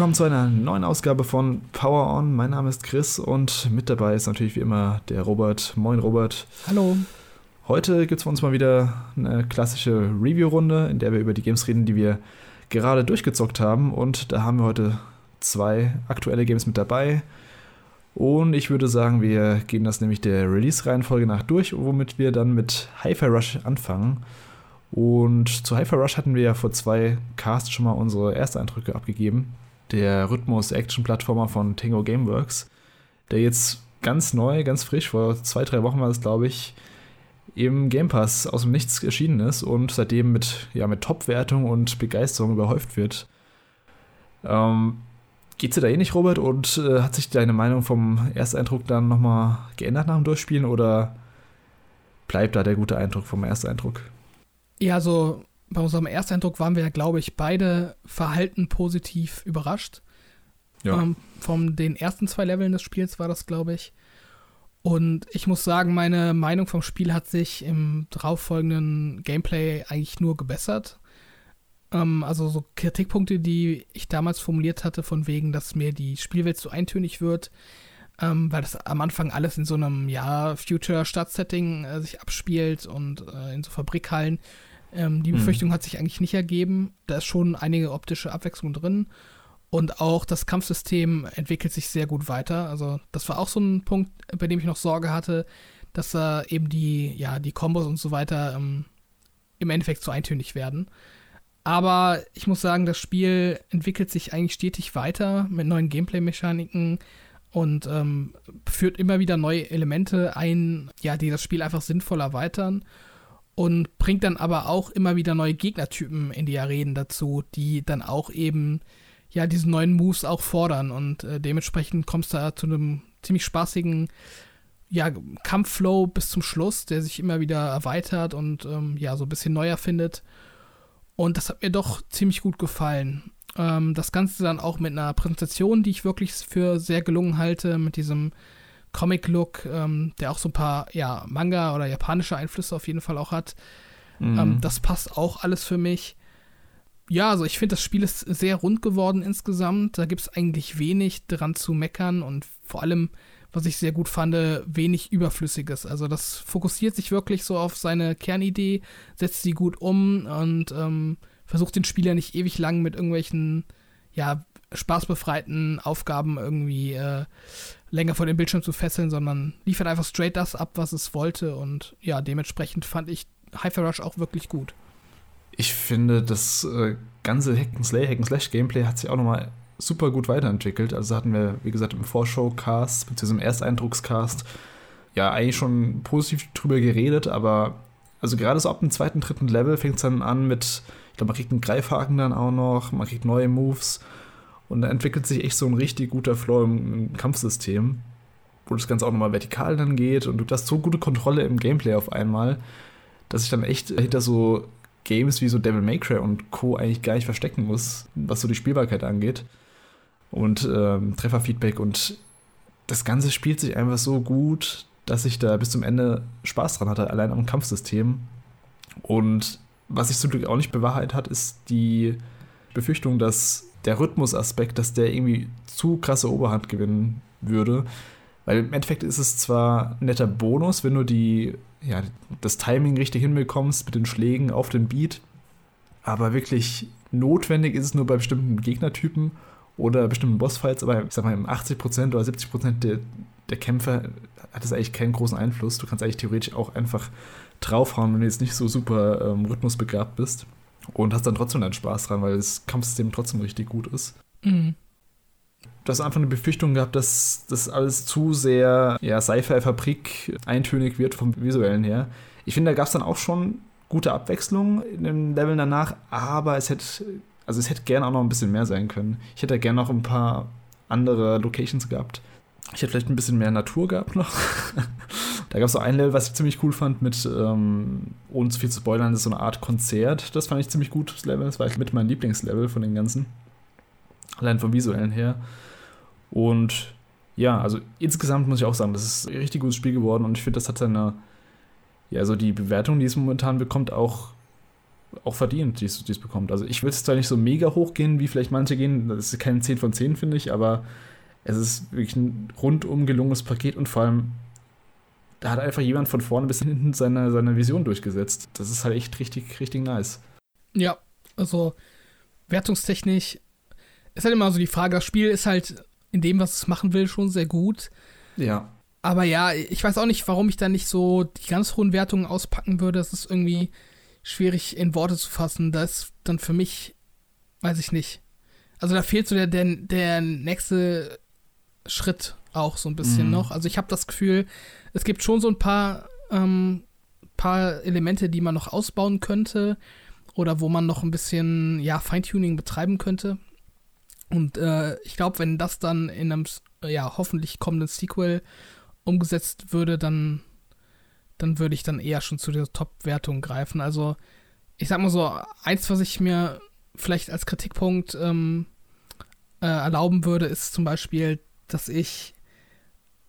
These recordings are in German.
willkommen zu einer neuen Ausgabe von Power On. Mein Name ist Chris und mit dabei ist natürlich wie immer der Robert. Moin Robert. Hallo. Heute gibt es für uns mal wieder eine klassische Review-Runde, in der wir über die Games reden, die wir gerade durchgezockt haben. Und da haben wir heute zwei aktuelle Games mit dabei. Und ich würde sagen, wir gehen das nämlich der Release-Reihenfolge nach durch, womit wir dann mit Hi-Fi Rush anfangen. Und zu Hi-Fi Rush hatten wir ja vor zwei Casts schon mal unsere Ersteindrücke abgegeben. Der Rhythmus-Action-Plattformer von Tango Gameworks, der jetzt ganz neu, ganz frisch, vor zwei, drei Wochen war das, glaube ich, im Game Pass aus dem Nichts erschienen ist und seitdem mit, ja, mit Top-Wertung und Begeisterung überhäuft wird. Ähm, Geht's dir da ähnlich, Robert? Und äh, hat sich deine Meinung vom Ersteindruck dann nochmal geändert nach dem Durchspielen oder bleibt da der gute Eindruck vom Ersteindruck? Ja, also bei unserem Ersteindruck waren wir glaube ich, beide verhalten positiv überrascht. Ja. Ähm, von den ersten zwei Leveln des Spiels war das, glaube ich. Und ich muss sagen, meine Meinung vom Spiel hat sich im darauffolgenden Gameplay eigentlich nur gebessert. Ähm, also so Kritikpunkte, die ich damals formuliert hatte, von wegen, dass mir die Spielwelt zu eintönig wird, ähm, weil das am Anfang alles in so einem, ja, Future-Stadtsetting äh, sich abspielt und äh, in so Fabrikhallen. Ähm, die hm. Befürchtung mhm. hat sich eigentlich nicht ergeben. Da ist schon einige optische Abwechslung drin. Und auch das Kampfsystem entwickelt sich sehr gut weiter. Also, das war auch so ein Punkt, bei dem ich noch Sorge hatte, dass da eben die, ja, die Kombos und so weiter ähm, im Endeffekt zu eintönig werden. Aber ich muss sagen, das Spiel entwickelt sich eigentlich stetig weiter mit neuen Gameplay-Mechaniken und ähm, führt immer wieder neue Elemente ein, ja, die das Spiel einfach sinnvoll erweitern und bringt dann aber auch immer wieder neue Gegnertypen in die Arenen dazu, die dann auch eben ja diese neuen Moves auch fordern und äh, dementsprechend kommst du da zu einem ziemlich spaßigen ja, Kampfflow bis zum Schluss, der sich immer wieder erweitert und ähm, ja so ein bisschen neuer findet. Und das hat mir doch ziemlich gut gefallen. Ähm, das Ganze dann auch mit einer Präsentation, die ich wirklich für sehr gelungen halte, mit diesem Comic-Look, ähm, der auch so ein paar ja, Manga oder japanische Einflüsse auf jeden Fall auch hat. Mhm. Ähm, das passt auch alles für mich. Ja, also ich finde, das Spiel ist sehr rund geworden insgesamt. Da gibt es eigentlich wenig dran zu meckern und vor allem, was ich sehr gut fand, wenig Überflüssiges. Also das fokussiert sich wirklich so auf seine Kernidee, setzt sie gut um und ähm, versucht den Spieler nicht ewig lang mit irgendwelchen, ja, spaßbefreiten Aufgaben irgendwie äh, länger vor dem Bildschirm zu fesseln, sondern liefert einfach straight das ab, was es wollte. Und ja, dementsprechend fand ich Hyper Rush auch wirklich gut. Ich finde, das äh, ganze Hack'n'Slay, Hack'n'Slash-Gameplay hat sich auch nochmal super gut weiterentwickelt. Also hatten wir, wie gesagt, im Vorschau-Cast, beziehungsweise im Ersteindruckscast, ja, eigentlich schon positiv drüber geredet, aber also gerade so ab dem zweiten, dritten Level fängt es dann an mit, ich glaube, man kriegt einen Greifhaken dann auch noch, man kriegt neue Moves und da entwickelt sich echt so ein richtig guter Flow im, Kampfsystem, wo das Ganze auch nochmal vertikal dann geht und du hast so gute Kontrolle im Gameplay auf einmal, dass ich dann echt hinter so Games wie so Devil May Cry und Co. eigentlich gar nicht verstecken muss, was so die Spielbarkeit angeht. Und ähm, Trefferfeedback und das Ganze spielt sich einfach so gut, dass ich da bis zum Ende Spaß dran hatte, allein am Kampfsystem. Und was sich zum Glück auch nicht bewahrheitet hat, ist die Befürchtung, dass der Rhythmusaspekt, dass der irgendwie zu krasse Oberhand gewinnen würde. Weil im Endeffekt ist es zwar ein netter Bonus, wenn du die, ja, das Timing richtig hinbekommst mit den Schlägen auf den Beat, aber wirklich notwendig ist es nur bei bestimmten Gegnertypen oder bestimmten Bossfights, aber ich sag mal, im 80% oder 70% der, der Kämpfe hat es eigentlich keinen großen Einfluss. Du kannst eigentlich theoretisch auch einfach draufhauen, wenn du jetzt nicht so super ähm, rhythmusbegabt bist und hast dann trotzdem deinen Spaß dran, weil das Kampfsystem trotzdem richtig gut ist. Mhm. Du hast einfach eine Befürchtung gehabt, dass das alles zu sehr ja, Sci-Fi-Fabrik eintönig wird vom Visuellen her. Ich finde, da gab es dann auch schon gute Abwechslung in den Leveln danach, aber es hätte, also es hätte gerne auch noch ein bisschen mehr sein können. Ich hätte gerne noch ein paar andere Locations gehabt. Ich hätte vielleicht ein bisschen mehr Natur gehabt noch. Da gab es so ein Level, was ich ziemlich cool fand, mit, ähm, ohne zu viel zu spoilern, das ist so eine Art Konzert. Das fand ich ziemlich gut, das Level. Das war mit meinem Lieblingslevel von den ganzen. Allein vom Visuellen her. Und ja, also insgesamt muss ich auch sagen, das ist ein richtig gutes Spiel geworden und ich finde, das hat seine, ja, so die Bewertung, die es momentan bekommt, auch auch verdient, die es bekommt. Also ich will es zwar nicht so mega hoch gehen, wie vielleicht manche gehen, das ist kein 10 von 10, finde ich, aber es ist wirklich ein rundum gelungenes Paket und vor allem, da hat einfach jemand von vorne bis hinten seine, seine Vision durchgesetzt. Das ist halt echt richtig, richtig nice. Ja, also wertungstechnisch ist halt immer so die Frage, das Spiel ist halt in dem, was es machen will, schon sehr gut. Ja. Aber ja, ich weiß auch nicht, warum ich da nicht so die ganz hohen Wertungen auspacken würde. Das ist irgendwie schwierig in Worte zu fassen. Das ist dann für mich, weiß ich nicht. Also da fehlt so der, der, der nächste Schritt auch so ein bisschen mhm. noch. Also ich habe das Gefühl, es gibt schon so ein paar, ähm, paar Elemente, die man noch ausbauen könnte oder wo man noch ein bisschen ja, Feintuning betreiben könnte. Und äh, ich glaube, wenn das dann in einem ja, hoffentlich kommenden Sequel umgesetzt würde, dann, dann würde ich dann eher schon zu der Top-Wertung greifen. Also, ich sag mal so, eins, was ich mir vielleicht als Kritikpunkt ähm, äh, erlauben würde, ist zum Beispiel, dass ich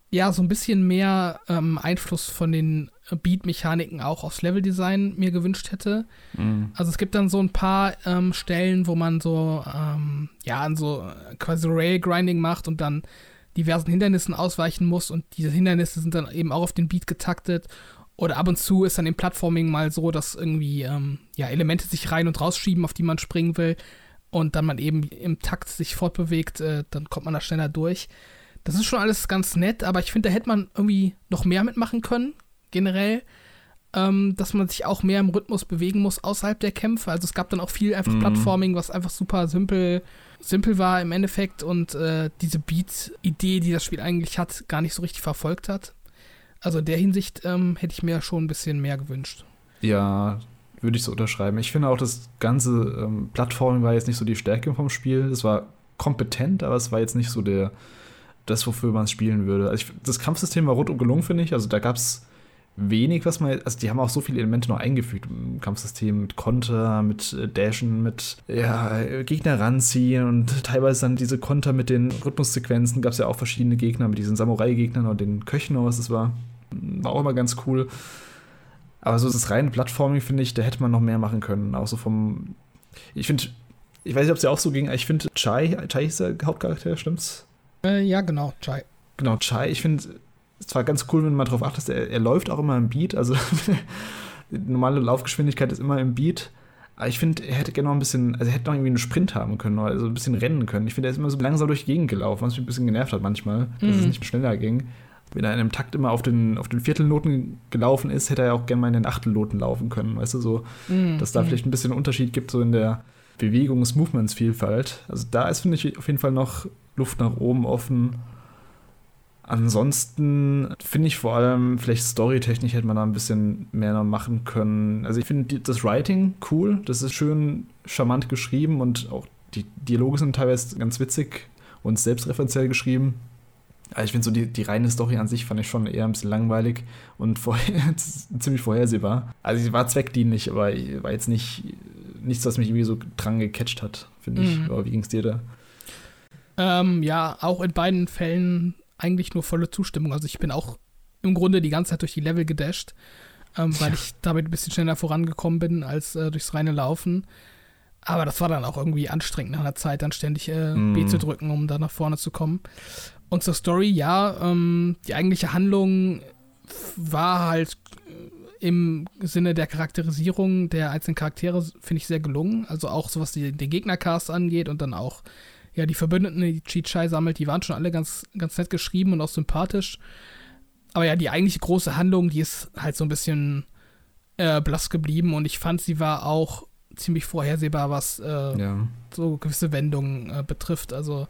ja so ein bisschen mehr ähm, Einfluss von den Beat-Mechaniken auch aufs Leveldesign mir gewünscht hätte. Mhm. Also es gibt dann so ein paar ähm, Stellen, wo man so ähm, ja an so äh, quasi Rail-Grinding macht und dann diversen Hindernissen ausweichen muss und diese Hindernisse sind dann eben auch auf den Beat getaktet. Oder ab und zu ist dann im Plattforming mal so, dass irgendwie ähm, ja, Elemente sich rein und rausschieben, auf die man springen will. Und dann man eben im Takt sich fortbewegt, äh, dann kommt man da schneller durch. Das ist schon alles ganz nett, aber ich finde, da hätte man irgendwie noch mehr mitmachen können, generell. Ähm, dass man sich auch mehr im Rhythmus bewegen muss außerhalb der Kämpfe. Also es gab dann auch viel einfach mhm. Plattforming, was einfach super simpel, simpel war im Endeffekt und äh, diese Beat-Idee, die das Spiel eigentlich hat, gar nicht so richtig verfolgt hat. Also in der Hinsicht ähm, hätte ich mir schon ein bisschen mehr gewünscht. Ja, würde ich so unterschreiben. Ich finde auch, das ganze ähm, Plattforming war jetzt nicht so die Stärke vom Spiel. Es war kompetent, aber es war jetzt nicht so der das, wofür man es spielen würde. Also ich, das Kampfsystem war rundum gelungen, finde ich. Also da gab es wenig, was man. Also die haben auch so viele Elemente noch eingefügt im Kampfsystem mit Konter, mit äh, Dashen, mit ja, Gegner ranziehen und teilweise dann diese Konter mit den Rhythmussequenzen. Gab es ja auch verschiedene Gegner mit diesen Samurai-Gegnern und den Köchen oder was es war. War auch immer ganz cool. Aber so das reine Plattforming, finde ich, da hätte man noch mehr machen können. Auch so vom. Ich finde, ich weiß nicht, ob es ja auch so ging, aber ich finde, Chai, Chai ist der Hauptcharakter, stimmt's? Äh, ja, genau, Chai. Genau, Chai. Ich finde es zwar ganz cool, wenn man darauf achtet, er, er läuft auch immer im Beat. Also die normale Laufgeschwindigkeit ist immer im Beat. Aber ich finde, er hätte gerne noch ein bisschen, also er hätte noch irgendwie einen Sprint haben können, also ein bisschen rennen können. Ich finde, er ist immer so langsam durch die Gegend gelaufen, was mich ein bisschen genervt hat manchmal, dass mhm. es nicht schneller ging. Wenn er in einem Takt immer auf den, auf den Viertelnoten gelaufen ist, hätte er ja auch gerne mal in den Achtelnoten laufen können, weißt du, so, mhm. dass da mhm. vielleicht ein bisschen Unterschied gibt, so in der Bewegungs-Movements-Vielfalt. Also da ist, finde ich, auf jeden Fall noch Luft nach oben offen. Ansonsten finde ich vor allem, vielleicht storytechnisch hätte man da ein bisschen mehr noch machen können. Also ich finde das Writing cool, das ist schön charmant geschrieben und auch die Dialoge sind teilweise ganz witzig und selbstreferenziell geschrieben. Also ich finde so die, die reine Story an sich fand ich schon eher ein bisschen langweilig und vorher, ziemlich vorhersehbar. Also sie war zweckdienlich, aber war jetzt nicht nichts, was mich irgendwie so dran gecatcht hat, finde ich. Mhm. Aber wie ging es dir da? Ähm, ja, auch in beiden Fällen eigentlich nur volle Zustimmung. Also ich bin auch im Grunde die ganze Zeit durch die Level gedasht, ähm, weil ja. ich damit ein bisschen schneller vorangekommen bin als äh, durchs reine Laufen. Aber das war dann auch irgendwie anstrengend nach einer Zeit, dann ständig äh, mm. B zu drücken, um da nach vorne zu kommen. Und zur Story, ja, ähm, die eigentliche Handlung war halt im Sinne der Charakterisierung der einzelnen Charaktere, finde ich sehr gelungen. Also auch so was die, den Gegnercast angeht und dann auch ja, die Verbündeten, die Chichai sammelt, die waren schon alle ganz, ganz nett geschrieben und auch sympathisch. Aber ja, die eigentliche große Handlung, die ist halt so ein bisschen äh, blass geblieben und ich fand, sie war auch ziemlich vorhersehbar, was äh, ja. so gewisse Wendungen äh, betrifft. Also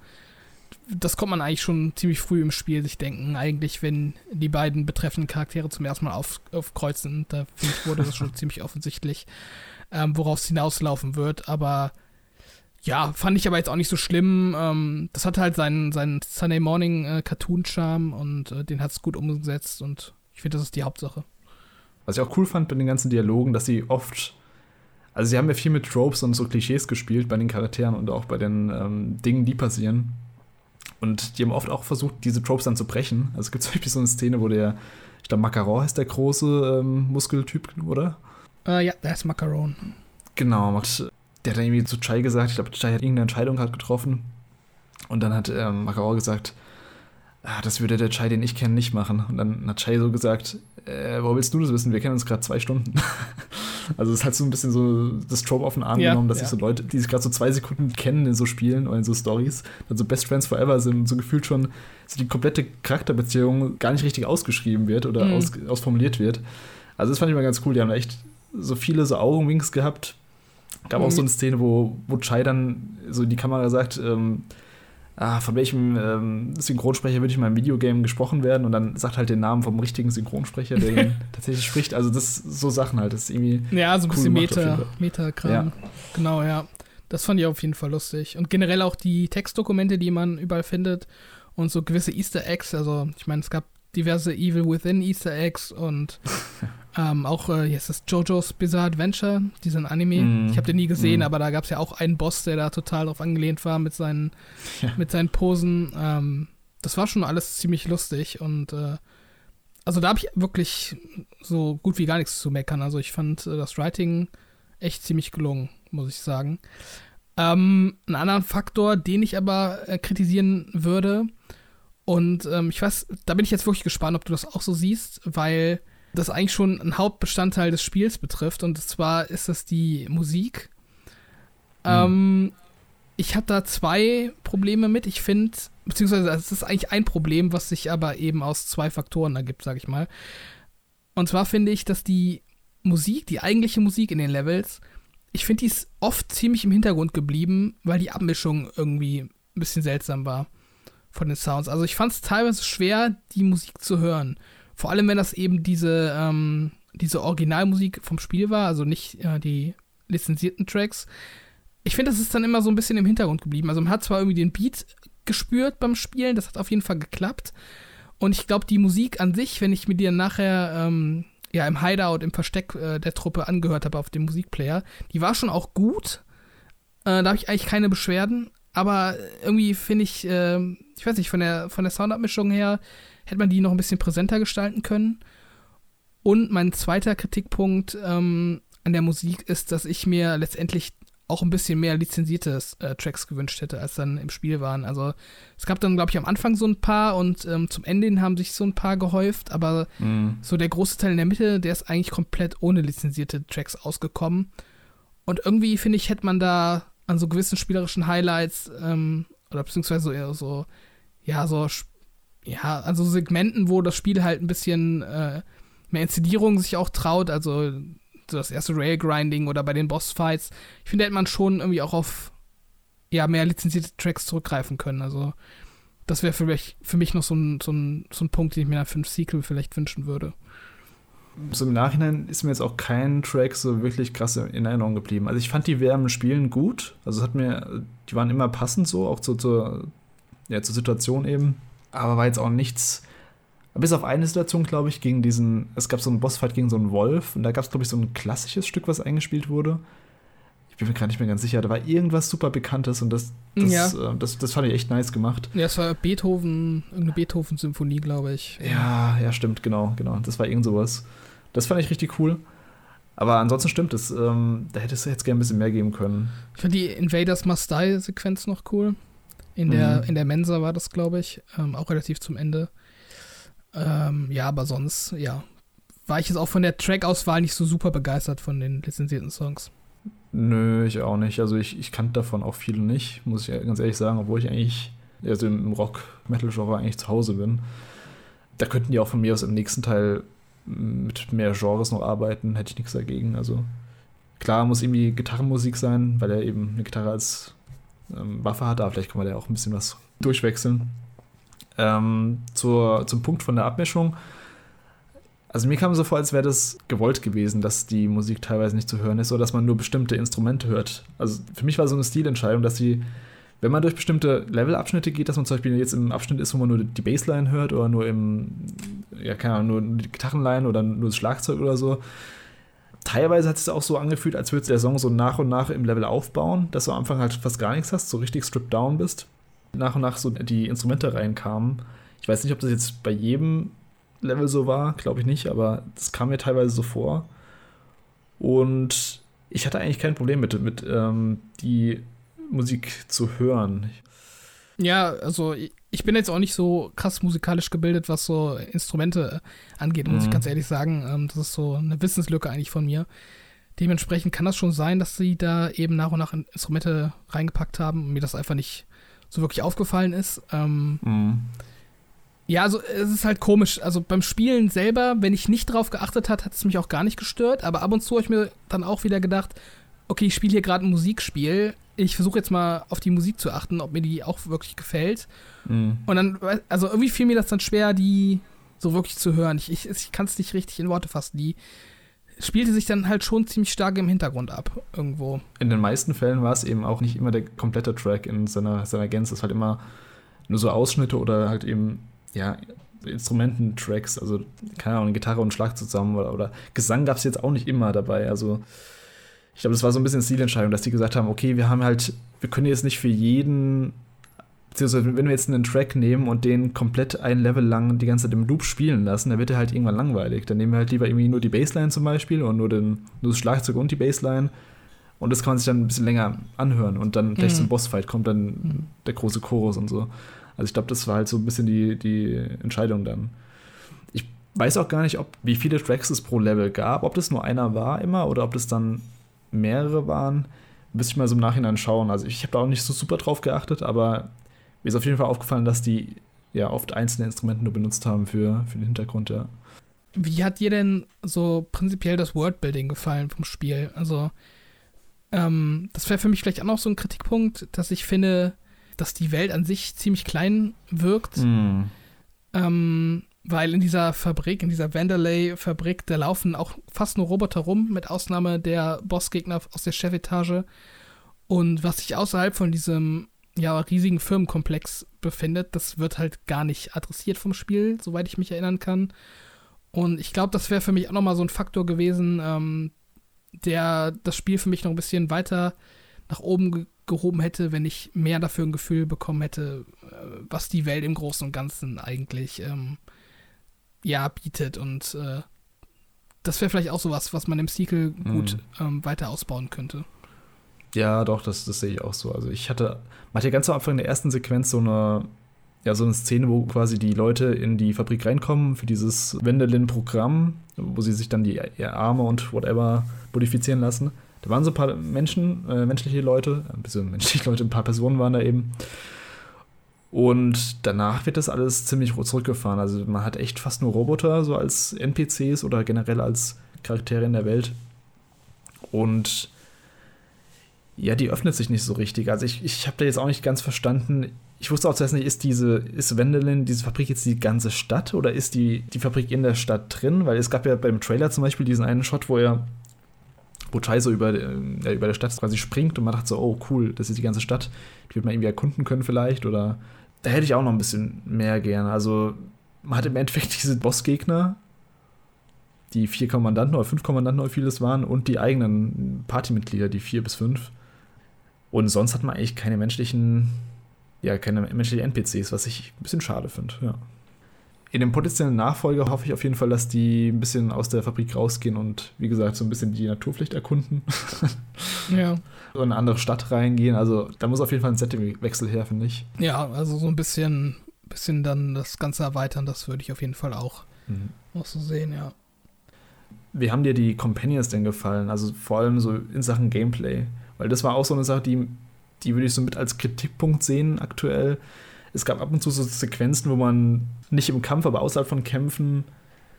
das kommt man eigentlich schon ziemlich früh im Spiel sich denken, eigentlich, wenn die beiden betreffenden Charaktere zum ersten Mal auf, aufkreuzen. Da finde ich, wurde das schon ziemlich offensichtlich, ähm, worauf es hinauslaufen wird. Aber ja, fand ich aber jetzt auch nicht so schlimm. Ähm, das hat halt seinen, seinen Sunday Morning äh, Cartoon-Charme und äh, den hat es gut umgesetzt und ich finde, das ist die Hauptsache. Was ich auch cool fand bei den ganzen Dialogen, dass sie oft, also sie haben ja viel mit Tropes und so Klischees gespielt bei den Charakteren und auch bei den ähm, Dingen, die passieren. Und die haben oft auch versucht, diese Tropes dann zu brechen. Also es gibt zum Beispiel so eine Szene, wo der, ich glaube, Macaron heißt der große ähm, Muskeltyp, oder? Äh, ja, der ist Macaron. Genau, und der hat dann irgendwie zu Chai gesagt, ich glaube, Chai hat irgendeine Entscheidung halt getroffen. Und dann hat ähm, Makao gesagt, ah, das würde der Chai, den ich kenne, nicht machen. Und dann hat Chai so gesagt, äh, wo willst du das wissen? Wir kennen uns gerade zwei Stunden. also es hat so ein bisschen so das Trope auf den Arm ja, genommen, dass ja. sich so Leute, die sich gerade so zwei Sekunden kennen in so Spielen oder in so Stories, dann so Best Friends Forever sind und so gefühlt schon so die komplette Charakterbeziehung gar nicht richtig ausgeschrieben wird oder mhm. aus, ausformuliert wird. Also das fand ich mal ganz cool. Die haben echt so viele so Augenwinks gehabt. Gab mhm. auch so eine Szene, wo, wo Chai dann so in die Kamera sagt, ähm, ah, von welchem ähm, Synchronsprecher würde ich mal im Videogame gesprochen werden und dann sagt halt den Namen vom richtigen Synchronsprecher, der ihn tatsächlich spricht. Also das so Sachen halt, das ist irgendwie Ja, so ein cool bisschen Meta, Meta-Kram. Ja. Genau, ja. Das fand ich auf jeden Fall lustig. Und generell auch die Textdokumente, die man überall findet und so gewisse Easter Eggs. Also, ich meine, es gab diverse Evil Within Easter Eggs und ähm, auch, äh, hier ist das JoJo's Bizarre Adventure, diesen Anime. Mm, ich habe den nie gesehen, mm. aber da gab es ja auch einen Boss, der da total drauf angelehnt war mit seinen, ja. mit seinen Posen. Ähm, das war schon alles ziemlich lustig und äh, also da habe ich wirklich so gut wie gar nichts zu meckern. Also ich fand äh, das Writing echt ziemlich gelungen, muss ich sagen. Ähm, einen anderen Faktor, den ich aber äh, kritisieren würde, und ähm, ich weiß, da bin ich jetzt wirklich gespannt, ob du das auch so siehst, weil das eigentlich schon ein Hauptbestandteil des Spiels betrifft. Und zwar ist das die Musik. Mhm. Ähm, ich habe da zwei Probleme mit. Ich finde, beziehungsweise es ist eigentlich ein Problem, was sich aber eben aus zwei Faktoren ergibt, sag ich mal. Und zwar finde ich, dass die Musik, die eigentliche Musik in den Levels, ich finde, die ist oft ziemlich im Hintergrund geblieben, weil die Abmischung irgendwie ein bisschen seltsam war von den Sounds. Also ich fand es teilweise schwer, die Musik zu hören. Vor allem, wenn das eben diese, ähm, diese Originalmusik vom Spiel war, also nicht äh, die lizenzierten Tracks. Ich finde, das ist dann immer so ein bisschen im Hintergrund geblieben. Also man hat zwar irgendwie den Beat gespürt beim Spielen, das hat auf jeden Fall geklappt. Und ich glaube, die Musik an sich, wenn ich mir die nachher ähm, ja im Hideout, im Versteck äh, der Truppe angehört habe auf dem Musikplayer, die war schon auch gut. Äh, da habe ich eigentlich keine Beschwerden. Aber irgendwie finde ich, äh, ich weiß nicht, von der, von der Soundabmischung her hätte man die noch ein bisschen präsenter gestalten können. Und mein zweiter Kritikpunkt ähm, an der Musik ist, dass ich mir letztendlich auch ein bisschen mehr lizenzierte äh, Tracks gewünscht hätte, als dann im Spiel waren. Also es gab dann, glaube ich, am Anfang so ein paar und ähm, zum Ende haben sich so ein paar gehäuft, aber mm. so der große Teil in der Mitte, der ist eigentlich komplett ohne lizenzierte Tracks ausgekommen. Und irgendwie, finde ich, hätte man da an so gewissen spielerischen Highlights ähm, oder beziehungsweise eher so, ja, so, ja, an so Segmenten, wo das Spiel halt ein bisschen äh, mehr Inszenierung sich auch traut, also so das erste Rail-Grinding oder bei den Bossfights. Ich finde, hätte man schon irgendwie auch auf ja, mehr lizenzierte Tracks zurückgreifen können. Also, das wäre für mich, für mich noch so ein, so, ein, so ein Punkt, den ich mir für ein Sequel vielleicht wünschen würde so im Nachhinein ist mir jetzt auch kein Track so wirklich krass in Erinnerung geblieben. Also ich fand die wärmen Spielen gut. Also es hat mir, die waren immer passend so, auch zu, zur, ja, zur Situation eben. Aber war jetzt auch nichts. Bis auf eine Situation, glaube ich, gegen diesen, es gab so einen Bossfight gegen so einen Wolf und da gab es, glaube ich, so ein klassisches Stück, was eingespielt wurde. Ich bin mir gerade nicht mehr ganz sicher, da war irgendwas super Bekanntes und das, das, ja. äh, das, das fand ich echt nice gemacht. Ja, es war Beethoven, irgendeine Beethoven-Symphonie, glaube ich. Ja, ja, stimmt, genau, genau. Das war irgend sowas. Das fand ich richtig cool. Aber ansonsten stimmt es. Ähm, da hättest du jetzt gerne ein bisschen mehr geben können. Ich fand die Invaders Must Die-Sequenz noch cool. In der, mhm. in der Mensa war das, glaube ich. Ähm, auch relativ zum Ende. Ähm, ja, aber sonst, ja. War ich jetzt auch von der Track-Auswahl nicht so super begeistert von den lizenzierten Songs. Nö, ich auch nicht. Also ich, ich kannte davon auch viele nicht, muss ich ganz ehrlich sagen, obwohl ich eigentlich also im Rock-Metal-Genre eigentlich zu Hause bin. Da könnten die auch von mir aus im nächsten Teil mit mehr Genres noch arbeiten, hätte ich nichts dagegen. Also klar muss irgendwie Gitarrenmusik sein, weil er eben eine Gitarre als ähm, Waffe hat, aber vielleicht kann man da auch ein bisschen was durchwechseln. Ähm, zur, zum Punkt von der Abmischung. Also mir kam so vor, als wäre das gewollt gewesen, dass die Musik teilweise nicht zu hören ist oder dass man nur bestimmte Instrumente hört. Also für mich war so eine Stilentscheidung, dass sie wenn man durch bestimmte Levelabschnitte geht, dass man zum Beispiel jetzt im Abschnitt ist, wo man nur die Bassline hört oder nur im, ja, keine Ahnung, nur die Gitarrenline oder nur das Schlagzeug oder so. Teilweise hat es auch so angefühlt, als würde der Song so nach und nach im Level aufbauen, dass du am Anfang halt fast gar nichts hast, so richtig stripped down bist. Nach und nach so die Instrumente reinkamen. Ich weiß nicht, ob das jetzt bei jedem Level so war, glaube ich nicht, aber das kam mir teilweise so vor. Und ich hatte eigentlich kein Problem mit, mit ähm, die Musik zu hören. Ja, also ich bin jetzt auch nicht so krass musikalisch gebildet, was so Instrumente angeht, muss mhm. ich ganz ehrlich sagen. Ähm, das ist so eine Wissenslücke eigentlich von mir. Dementsprechend kann das schon sein, dass sie da eben nach und nach Instrumente reingepackt haben und mir das einfach nicht so wirklich aufgefallen ist. Ähm, mhm. Ja, also es ist halt komisch. Also beim Spielen selber, wenn ich nicht drauf geachtet hat, hat es mich auch gar nicht gestört. Aber ab und zu habe ich mir dann auch wieder gedacht, okay, ich spiele hier gerade ein Musikspiel. Ich versuche jetzt mal auf die Musik zu achten, ob mir die auch wirklich gefällt. Mhm. Und dann, also irgendwie fiel mir das dann schwer, die so wirklich zu hören. Ich, ich, ich kann es nicht richtig in Worte fassen. Die spielte sich dann halt schon ziemlich stark im Hintergrund ab, irgendwo. In den meisten Fällen war es eben auch nicht immer der komplette Track in seiner, seiner Gänze. Es ist halt immer nur so Ausschnitte oder halt eben ja, Instrumententracks, also keine Ahnung, Gitarre und Schlag zusammen oder, oder Gesang gab es jetzt auch nicht immer dabei. Also ich glaube, das war so ein bisschen Stilentscheidung, dass die gesagt haben, okay, wir haben halt, wir können jetzt nicht für jeden, beziehungsweise wenn wir jetzt einen Track nehmen und den komplett ein Level lang die ganze Zeit im Loop spielen lassen, dann wird er halt irgendwann langweilig. Dann nehmen wir halt lieber irgendwie nur die Bassline zum Beispiel und nur, den, nur das Schlagzeug und die Bassline. Und das kann man sich dann ein bisschen länger anhören und dann gleich mhm. zum Bossfight kommt dann mhm. der große Chorus und so. Also ich glaube, das war halt so ein bisschen die, die Entscheidung dann. Ich weiß auch gar nicht, ob wie viele Tracks es pro Level gab, ob das nur einer war immer oder ob das dann mehrere waren. Müsste ich mal so im Nachhinein schauen. Also ich habe da auch nicht so super drauf geachtet, aber mir ist auf jeden Fall aufgefallen, dass die ja oft einzelne Instrumente nur benutzt haben für, für den Hintergrund, ja. Wie hat dir denn so prinzipiell das Worldbuilding gefallen vom Spiel? Also, ähm, das wäre für mich vielleicht auch noch so ein Kritikpunkt, dass ich finde, dass die Welt an sich ziemlich klein wirkt. Mm. Ähm, weil in dieser Fabrik, in dieser Vanderlei-Fabrik, da laufen auch fast nur Roboter rum, mit Ausnahme der Bossgegner aus der Chefetage. Und was sich außerhalb von diesem ja, riesigen Firmenkomplex befindet, das wird halt gar nicht adressiert vom Spiel, soweit ich mich erinnern kann. Und ich glaube, das wäre für mich auch nochmal so ein Faktor gewesen, ähm, der das Spiel für mich noch ein bisschen weiter nach oben gehoben hätte, wenn ich mehr dafür ein Gefühl bekommen hätte, äh, was die Welt im Großen und Ganzen eigentlich ähm, ja bietet. Und äh, das wäre vielleicht auch sowas, was man im Sequel gut mhm. ähm, weiter ausbauen könnte. Ja, doch, das, das sehe ich auch so. Also ich hatte, man hat ja ganz am Anfang der ersten Sequenz so eine, ja, so eine Szene, wo quasi die Leute in die Fabrik reinkommen für dieses Wendelin-Programm, wo sie sich dann die Arme und whatever modifizieren lassen. Da waren so ein paar Menschen, äh, menschliche Leute, ein bisschen menschliche Leute, ein paar Personen waren da eben. Und danach wird das alles ziemlich zurückgefahren. Also man hat echt fast nur Roboter, so als NPCs oder generell als Charaktere in der Welt. Und ja, die öffnet sich nicht so richtig. Also ich, ich habe da jetzt auch nicht ganz verstanden. Ich wusste auch zuerst nicht, ist diese, ist Wendelin, diese Fabrik jetzt die ganze Stadt oder ist die, die Fabrik in der Stadt drin? Weil es gab ja beim Trailer zum Beispiel diesen einen Shot, wo er wo Chai so über, äh, über der Stadt quasi springt und man dachte so, oh cool, das ist die ganze Stadt, die wird man irgendwie erkunden können vielleicht oder da hätte ich auch noch ein bisschen mehr gerne. Also man hat im Endeffekt diese Bossgegner, die vier Kommandanten oder fünf Kommandanten oder vieles waren und die eigenen Partymitglieder, die vier bis fünf. Und sonst hat man eigentlich keine menschlichen, ja, keine menschlichen NPCs, was ich ein bisschen schade finde, ja in dem potenziellen Nachfolger hoffe ich auf jeden Fall, dass die ein bisschen aus der Fabrik rausgehen und wie gesagt so ein bisschen die Naturpflicht erkunden. ja. So in eine andere Stadt reingehen. Also da muss auf jeden Fall ein Settingwechsel her, finde ich. Ja, also so ein bisschen, bisschen dann das Ganze erweitern, das würde ich auf jeden Fall auch, mhm. auch so sehen, ja. Wie haben dir die Companions denn gefallen? Also vor allem so in Sachen Gameplay. Weil das war auch so eine Sache, die, die würde ich so mit als Kritikpunkt sehen aktuell es gab ab und zu so Sequenzen, wo man nicht im Kampf, aber außerhalb von Kämpfen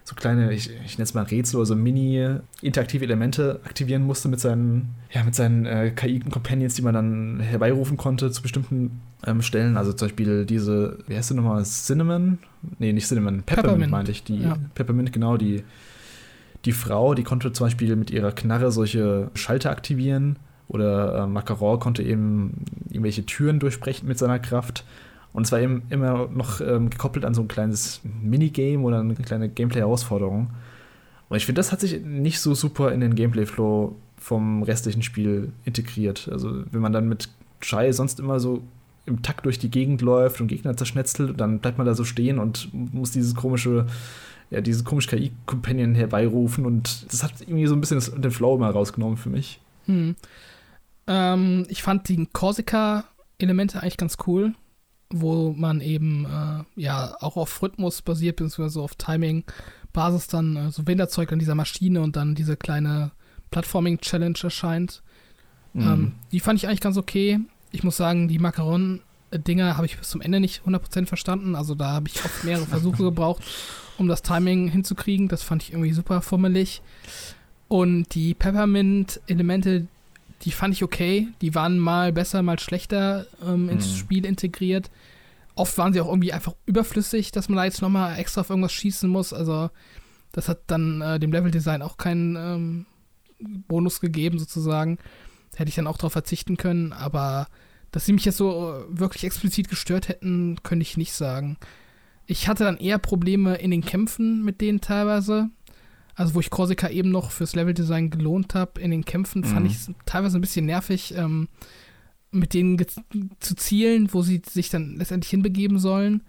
so kleine, ich, ich nenne es mal Rätsel oder so mini-interaktive Elemente aktivieren musste mit seinen, ja, mit seinen äh, KI-Companions, die man dann herbeirufen konnte zu bestimmten ähm, Stellen. Also zum Beispiel diese, wie heißt sie nochmal, Cinnamon? Nee, nicht Cinnamon, Peppermint, Peppermint. meinte ich. Die ja. Peppermint, genau, die, die Frau, die konnte zum Beispiel mit ihrer Knarre solche Schalter aktivieren. Oder äh, Macaron konnte eben irgendwelche Türen durchbrechen mit seiner Kraft. Und es war eben immer noch ähm, gekoppelt an so ein kleines Minigame oder eine kleine Gameplay-Herausforderung. Und ich finde, das hat sich nicht so super in den Gameplay-Flow vom restlichen Spiel integriert. Also, wenn man dann mit Chai sonst immer so im Takt durch die Gegend läuft und Gegner zerschnetzelt, dann bleibt man da so stehen und muss dieses komische, ja, dieses komische KI-Companion herbeirufen und das hat irgendwie so ein bisschen den Flow immer rausgenommen für mich. Hm. Ähm, ich fand die Corsica-Elemente eigentlich ganz cool, wo man eben äh, ja auch auf Rhythmus basiert, beziehungsweise auf Timing-Basis dann äh, so Winterzeug an dieser Maschine und dann diese kleine Plattforming-Challenge erscheint. Mhm. Ähm, die fand ich eigentlich ganz okay. Ich muss sagen, die Macaron-Dinger habe ich bis zum Ende nicht 100% verstanden. Also da habe ich oft mehrere Versuche gebraucht, um das Timing hinzukriegen. Das fand ich irgendwie super fummelig. Und die Peppermint-Elemente, die fand ich okay. Die waren mal besser, mal schlechter ähm, ins mhm. Spiel integriert. Oft waren sie auch irgendwie einfach überflüssig, dass man da jetzt nochmal extra auf irgendwas schießen muss. Also das hat dann äh, dem Leveldesign auch keinen ähm, Bonus gegeben, sozusagen. Hätte ich dann auch darauf verzichten können, aber dass sie mich jetzt so äh, wirklich explizit gestört hätten, könnte ich nicht sagen. Ich hatte dann eher Probleme in den Kämpfen mit denen teilweise. Also wo ich Corsica eben noch fürs Leveldesign gelohnt habe, in den Kämpfen mhm. fand ich es teilweise ein bisschen nervig, ähm, mit denen zu zielen, wo sie sich dann letztendlich hinbegeben sollen.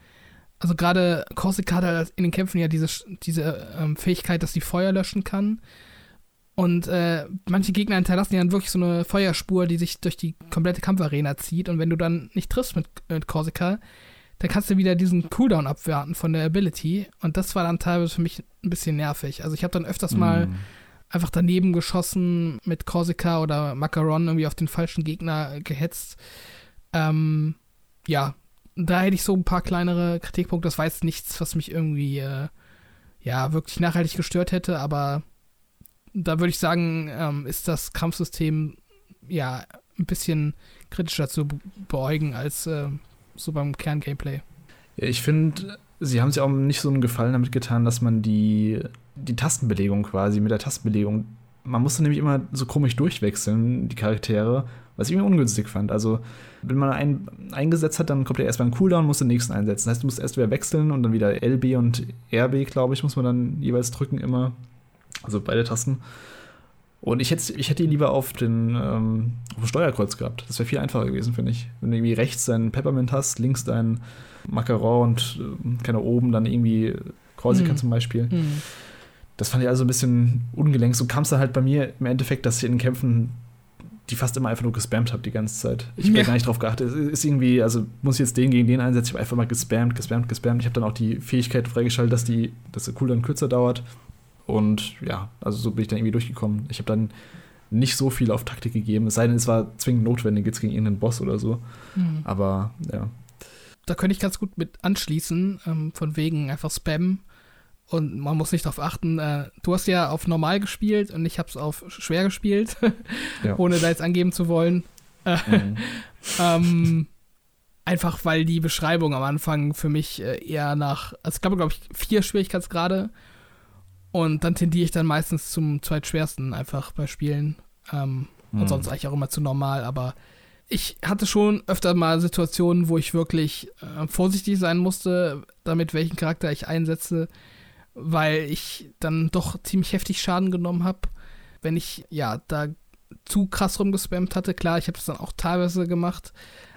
Also gerade Corsica hat halt in den Kämpfen ja diese, diese ähm, Fähigkeit, dass sie Feuer löschen kann. Und äh, manche Gegner hinterlassen ja dann wirklich so eine Feuerspur, die sich durch die komplette Kampfarena zieht. Und wenn du dann nicht triffst mit, mit Corsica, dann kannst du wieder diesen Cooldown abwarten von der Ability. Und das war dann teilweise für mich ein bisschen nervig. Also ich habe dann öfters mm. mal einfach daneben geschossen mit Corsica oder Macaron irgendwie auf den falschen Gegner gehetzt. Ähm, ja, da hätte ich so ein paar kleinere Kritikpunkte. Das war jetzt nichts, was mich irgendwie, äh, ja, wirklich nachhaltig gestört hätte, aber da würde ich sagen, ähm, ist das Kampfsystem ja ein bisschen kritischer zu beäugen als äh, so beim Kern-Gameplay. Ich finde, sie haben sich auch nicht so einen Gefallen damit getan, dass man die, die Tastenbelegung quasi mit der Tastenbelegung, man musste nämlich immer so komisch durchwechseln, die Charaktere, was ich mir ungünstig fand. Also, wenn man einen eingesetzt hat, dann kommt er erstmal ein Cooldown und muss den nächsten einsetzen. Das heißt, du musst erst wieder wechseln und dann wieder LB und RB, glaube ich, muss man dann jeweils drücken immer. Also beide Tasten. Und ich hätte, ich hätte ihn lieber auf, den, ähm, auf dem Steuerkreuz gehabt. Das wäre viel einfacher gewesen, finde ich. Wenn du irgendwie rechts deinen Peppermint hast, links deinen Macaron und äh, keine oben dann irgendwie Korsika hm. zum Beispiel. Hm. Das fand ich also ein bisschen ungelenk. So kam es dann halt bei mir im Endeffekt, dass ich in den Kämpfen die fast immer einfach nur gespammt habe die ganze Zeit. Ich habe ja. gar nicht drauf geachtet. Es ist irgendwie, also muss ich jetzt den gegen den einsetzen. Ich habe einfach mal gespammt, gespammt, gespammt. Ich habe dann auch die Fähigkeit freigeschaltet, dass die, dass der Cooldown kürzer dauert. Und ja, also so bin ich dann irgendwie durchgekommen. Ich habe dann nicht so viel auf Taktik gegeben, es sei denn, es war zwingend notwendig jetzt gegen irgendeinen Boss oder so. Mhm. Aber ja. Da könnte ich ganz gut mit anschließen, ähm, von wegen einfach Spam. Und man muss nicht darauf achten. Äh, du hast ja auf normal gespielt und ich habe es auf schwer gespielt, ja. ohne da jetzt angeben zu wollen. Mhm. ähm, einfach weil die Beschreibung am Anfang für mich äh, eher nach, also ich glaube, glaube ich, vier Schwierigkeitsgrade und dann tendiere ich dann meistens zum zweitschwersten einfach bei Spielen. Ähm, mhm. Und sonst eigentlich auch immer zu normal, aber ich hatte schon öfter mal Situationen, wo ich wirklich äh, vorsichtig sein musste, damit welchen Charakter ich einsetze, weil ich dann doch ziemlich heftig Schaden genommen habe. Wenn ich ja da zu krass rumgespammt hatte, klar, ich habe es dann auch teilweise gemacht,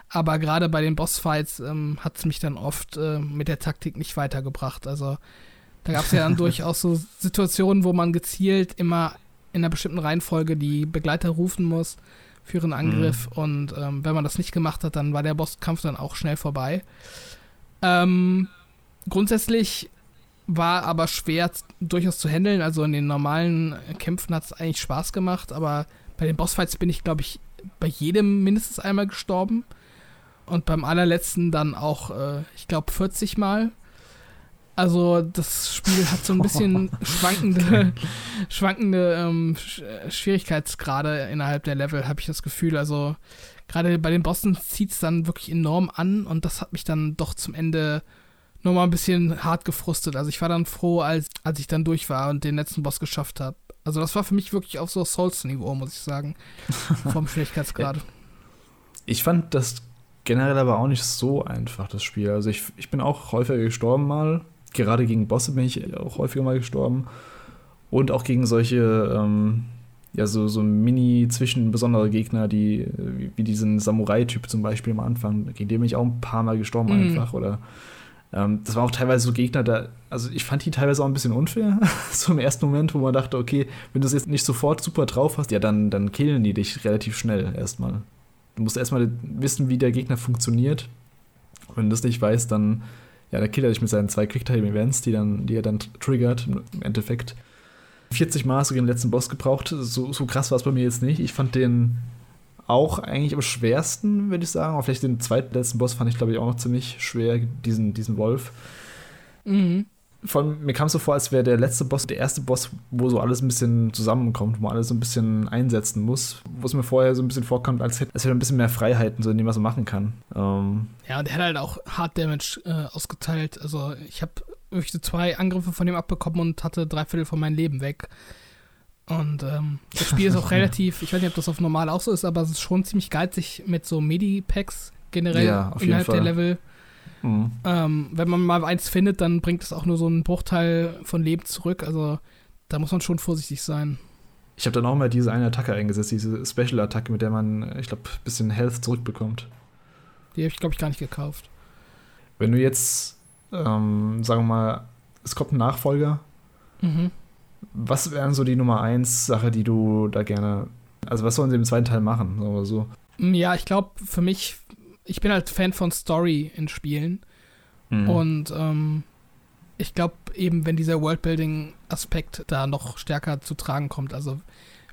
aber gerade bei den Bossfights ähm, hat es mich dann oft äh, mit der Taktik nicht weitergebracht. Also da gab es ja dann durchaus so Situationen, wo man gezielt immer in einer bestimmten Reihenfolge die Begleiter rufen muss für ihren Angriff. Mhm. Und ähm, wenn man das nicht gemacht hat, dann war der Bosskampf dann auch schnell vorbei. Ähm, grundsätzlich war aber schwer durchaus zu handeln. Also in den normalen Kämpfen hat es eigentlich Spaß gemacht, aber bei den Bossfights bin ich, glaube ich, bei jedem mindestens einmal gestorben. Und beim allerletzten dann auch, äh, ich glaube, 40 Mal. Also das Spiel hat so ein bisschen schwankende, schwankende ähm, Schwierigkeitsgrade innerhalb der Level, habe ich das Gefühl. Also gerade bei den Bossen zieht es dann wirklich enorm an und das hat mich dann doch zum Ende nochmal ein bisschen hart gefrustet. Also ich war dann froh, als, als ich dann durch war und den letzten Boss geschafft habe. Also das war für mich wirklich auf so Souls-Niveau, muss ich sagen, vom Schwierigkeitsgrad. Ich fand das generell aber auch nicht so einfach, das Spiel. Also ich, ich bin auch häufiger gestorben mal gerade gegen Bosse bin ich auch häufiger mal gestorben. Und auch gegen solche, ähm, ja, so, so mini-zwischen besondere Gegner, die, wie, wie diesen Samurai-Typ zum Beispiel am Anfang, gegen den bin ich auch ein paar Mal gestorben mhm. einfach. Oder Ähm, das war auch teilweise so Gegner, da, also ich fand die teilweise auch ein bisschen unfair, so im ersten Moment, wo man dachte, okay, wenn du es jetzt nicht sofort super drauf hast, ja, dann, dann killen die dich relativ schnell erstmal. Du musst erstmal wissen, wie der Gegner funktioniert. Wenn du das nicht weißt, dann, ja, der killt er dich mit seinen zwei Quicktime-Events, die, die er dann triggert, im Endeffekt. 40 Mal du den letzten Boss gebraucht. So, so krass war es bei mir jetzt nicht. Ich fand den auch eigentlich am schwersten, würde ich sagen. Aber vielleicht den zweitletzten Boss fand ich, glaube ich, auch noch ziemlich schwer, diesen, diesen Wolf. Mhm. Von, mir kam es so vor, als wäre der letzte Boss der erste Boss, wo so alles ein bisschen zusammenkommt, wo man alles so ein bisschen einsetzen muss. Wo es mir vorher so ein bisschen vorkommt, als hätte er ein bisschen mehr Freiheiten, so in dem, was er machen kann. Ähm ja, und er hat halt auch Hard Damage äh, ausgeteilt. Also ich habe wirklich so zwei Angriffe von ihm abbekommen und hatte drei Viertel von meinem Leben weg. Und ähm, das Spiel ist auch relativ, ich weiß nicht, ob das auf normal auch so ist, aber es ist schon ziemlich geizig mit so Medi-Packs generell ja, innerhalb der Level. Mhm. Ähm, wenn man mal eins findet, dann bringt es auch nur so einen Bruchteil von Leben zurück. Also da muss man schon vorsichtig sein. Ich habe dann auch mal diese eine Attacke eingesetzt, diese Special-Attacke, mit der man, ich glaube, ein bisschen Health zurückbekommt. Die habe ich, glaube ich, gar nicht gekauft. Wenn du jetzt, ähm, sagen wir mal, es kommt ein Nachfolger, mhm. Was wären so die Nummer 1 Sache, die du da gerne, also was sollen sie im zweiten Teil machen, so? Mm, ja, ich glaube, für mich, ich bin halt Fan von Story in Spielen. Mhm. Und ähm, ich glaube eben, wenn dieser Worldbuilding-Aspekt da noch stärker zu tragen kommt, also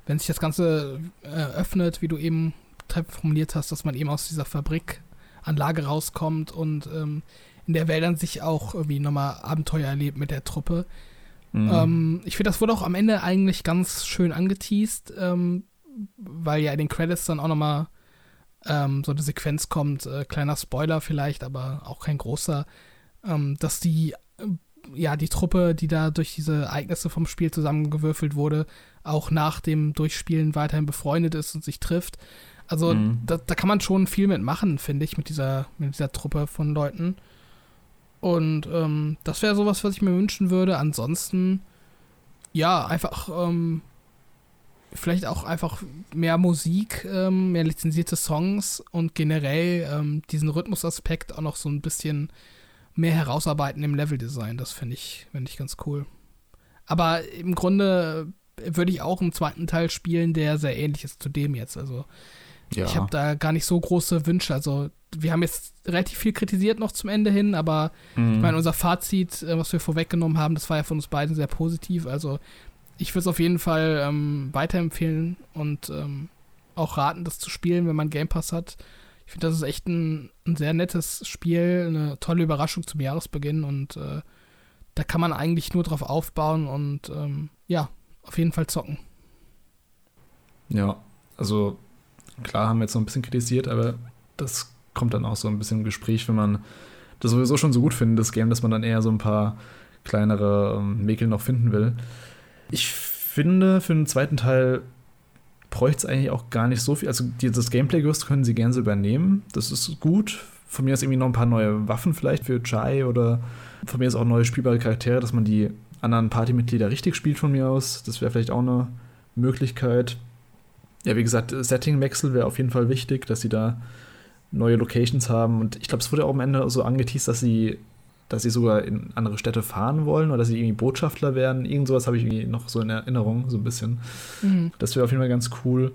wenn sich das Ganze äh, öffnet, wie du eben formuliert hast, dass man eben aus dieser Fabrikanlage rauskommt und ähm, in der Welt an sich auch irgendwie nochmal Abenteuer erlebt mit der Truppe, Mhm. Ähm, ich finde, das wurde auch am Ende eigentlich ganz schön angeteased, ähm, weil ja in den Credits dann auch nochmal ähm, so eine Sequenz kommt, äh, kleiner Spoiler vielleicht, aber auch kein großer, ähm, dass die, äh, ja, die Truppe, die da durch diese Ereignisse vom Spiel zusammengewürfelt wurde, auch nach dem Durchspielen weiterhin befreundet ist und sich trifft. Also mhm. da, da, kann man schon viel mitmachen, finde ich, mit dieser, mit dieser Truppe von Leuten. Und ähm, das wäre sowas, was ich mir wünschen würde. Ansonsten, ja, einfach, ähm, vielleicht auch einfach mehr Musik, ähm, mehr lizenzierte Songs und generell ähm, diesen Rhythmusaspekt auch noch so ein bisschen mehr herausarbeiten im Leveldesign. Das finde ich, find ich ganz cool. Aber im Grunde würde ich auch einen zweiten Teil spielen, der sehr ähnlich ist zu dem jetzt. Also ja. ich habe da gar nicht so große Wünsche. Also wir haben jetzt relativ viel kritisiert noch zum Ende hin, aber mhm. ich meine, unser Fazit, äh, was wir vorweggenommen haben, das war ja von uns beiden sehr positiv. Also ich würde es auf jeden Fall ähm, weiterempfehlen und ähm, auch raten, das zu spielen, wenn man Game Pass hat. Ich finde, das ist echt ein, ein, sehr nettes Spiel, eine tolle Überraschung zum Jahresbeginn und äh, da kann man eigentlich nur drauf aufbauen und ähm, ja, auf jeden Fall zocken. Ja, also klar haben wir jetzt noch ein bisschen kritisiert, aber das kommt dann auch so ein bisschen im Gespräch, wenn man das sowieso schon so gut findet, das Game, dass man dann eher so ein paar kleinere ähm, Mäkel noch finden will. Ich finde, für den zweiten Teil bräuchte es eigentlich auch gar nicht so viel. Also dieses Gameplay-Gerüst können sie gerne so übernehmen. Das ist gut. Von mir ist irgendwie noch ein paar neue Waffen vielleicht für Chai oder von mir ist auch neue spielbare Charaktere, dass man die anderen Partymitglieder richtig spielt von mir aus. Das wäre vielleicht auch eine Möglichkeit. Ja, wie gesagt, Settingwechsel wäre auf jeden Fall wichtig, dass sie da neue Locations haben. Und ich glaube, es wurde auch am Ende so angeteased, dass sie, dass sie sogar in andere Städte fahren wollen oder dass sie irgendwie Botschafter werden. Irgend sowas habe ich irgendwie noch so in Erinnerung, so ein bisschen. Mhm. Das wäre auf jeden Fall ganz cool.